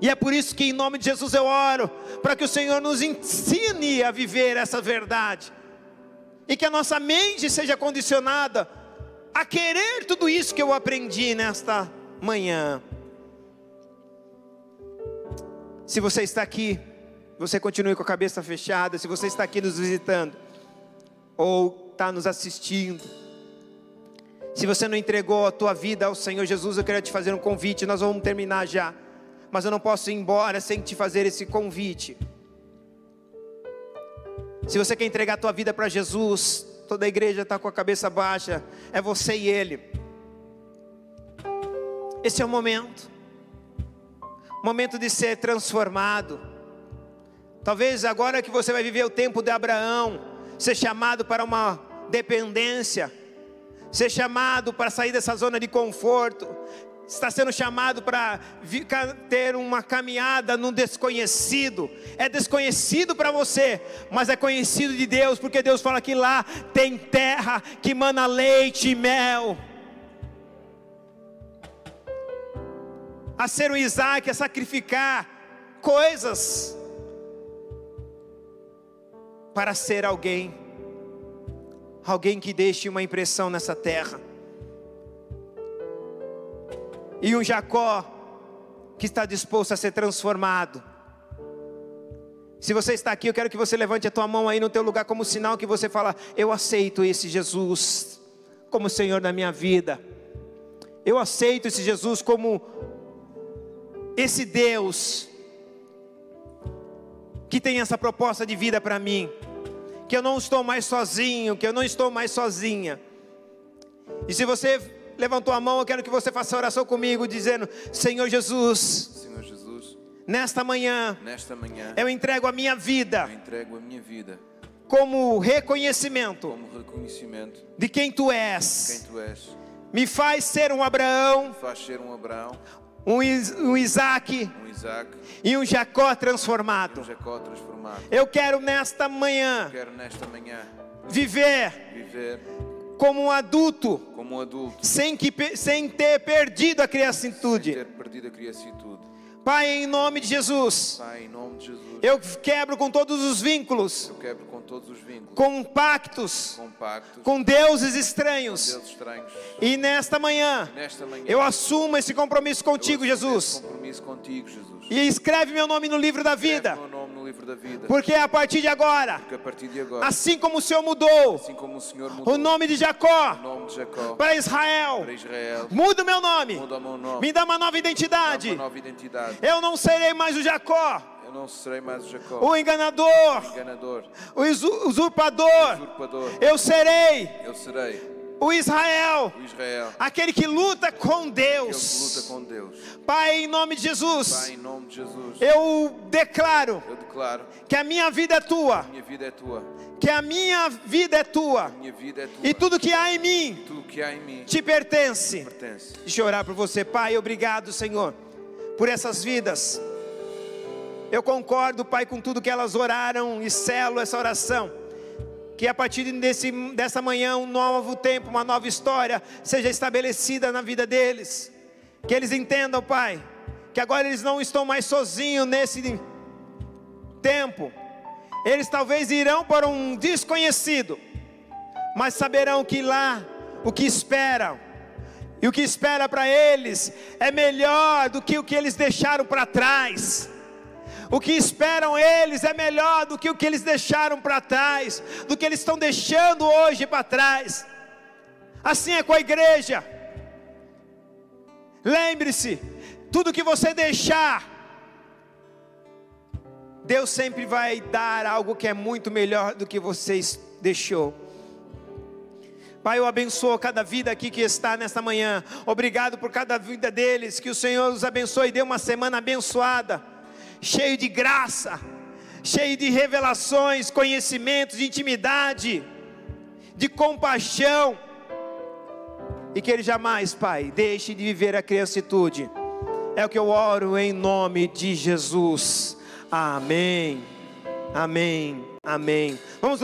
E é por isso que em nome de Jesus eu oro, para que o Senhor nos ensine a viver essa verdade, e que a nossa mente seja condicionada a querer tudo isso que eu aprendi nesta manhã. Se você está aqui, você continue com a cabeça fechada, se você está aqui nos visitando, ou está nos assistindo, se você não entregou a tua vida ao Senhor Jesus, eu quero te fazer um convite. Nós vamos terminar já, mas eu não posso ir embora sem te fazer esse convite. Se você quer entregar a tua vida para Jesus, toda a igreja está com a cabeça baixa, é você e Ele. Esse é o momento, momento de ser transformado. Talvez agora que você vai viver o tempo de Abraão, ser chamado para uma dependência ser chamado para sair dessa zona de conforto, está sendo chamado para ter uma caminhada no desconhecido. É desconhecido para você, mas é conhecido de Deus, porque Deus fala que lá tem terra que mana leite e mel. a ser um Isaac, a sacrificar coisas para ser alguém, alguém que deixe uma impressão nessa terra. E um Jacó que está disposto a ser transformado. Se você está aqui, eu quero que você levante a tua mão aí no teu lugar como sinal que você fala: eu aceito esse Jesus como Senhor da minha vida. Eu aceito esse Jesus como esse Deus que tem essa proposta de vida para mim, que eu não estou mais sozinho, que eu não estou mais sozinha. E se você levantou a mão, eu quero que você faça oração comigo, dizendo: Senhor Jesus, Senhor Jesus, nesta manhã, nesta manhã eu entrego a minha vida eu a minha vida como reconhecimento como reconhecimento de quem tu de quem és. tu és. Me faz ser um Abraão, um Abraão, um Isaac um Isaac, e um Jacó um transformado. Jacó transformado. Eu quero nesta manhã Quero nesta manhã viver viver como um adulto, como um adulto, sem, que, sem ter perdido a sem criancitude. ter perdido a criancitude. Pai, em nome de Jesus, Pai, em nome de Jesus, eu quebro com todos os vínculos, eu quebro com todos os vínculos, com pactos, com pactos, com deuses estranhos. deuses estranhos. E nesta manhã, Nesta manhã, eu assumo esse compromisso contigo, Jesus. compromisso contigo, Jesus. E escreve meu nome no livro da vida, Escreve meu nome no livro da vida. porque a partir de agora, a partir de agora, assim como o Senhor mudou assim como o Senhor mudou o nome de Jacó nome de Jacó para Israel, para Israel, muda o meu nome, muda meu nome, me dá uma nova dá identidade. uma nova identidade. Eu não serei mais o Jacó, não serei mais o Jacó, o enganador, enganador, o usu- usurpador. usurpador. Eu serei Eu serei o Israel, o Israel, aquele que luta com que luta Deus. com Deus. Pai, em nome de Pai, Jesus, em nome de Jesus, eu declaro eu declaro: que a minha vida é tua, minha vida é tua, que a minha vida é tua, vida é tua. e tudo que há em mim há em mim te pertence. pertence. Deixa eu orar por você, Pai. Obrigado, Senhor, por essas vidas. Eu concordo, Pai, com tudo que elas oraram e selo essa oração. Que a partir desse, dessa manhã, um novo tempo, uma nova história seja estabelecida na vida deles. Que eles entendam, Pai, que agora eles não estão mais sozinhos nesse tempo. Eles talvez irão para um desconhecido, mas saberão que lá o que esperam e o que espera para eles é melhor do que o que eles deixaram para trás. O que esperam eles é melhor do que o que eles deixaram para trás, do que eles estão deixando hoje para trás. Assim é com a igreja. Lembre-se, tudo que você deixar, Deus sempre vai dar algo que é muito melhor do que você deixou. Pai, eu abençoo cada vida aqui que está nesta manhã. Obrigado por cada vida deles. Que o Senhor os abençoe e dê uma semana abençoada, cheio de graça, cheio de revelações, conhecimentos, de intimidade, de compaixão. E que ele jamais, Pai, deixe de viver a criancitude. É o que eu oro em nome de Jesus. Amém. Amém. Amém. Vamos louvar.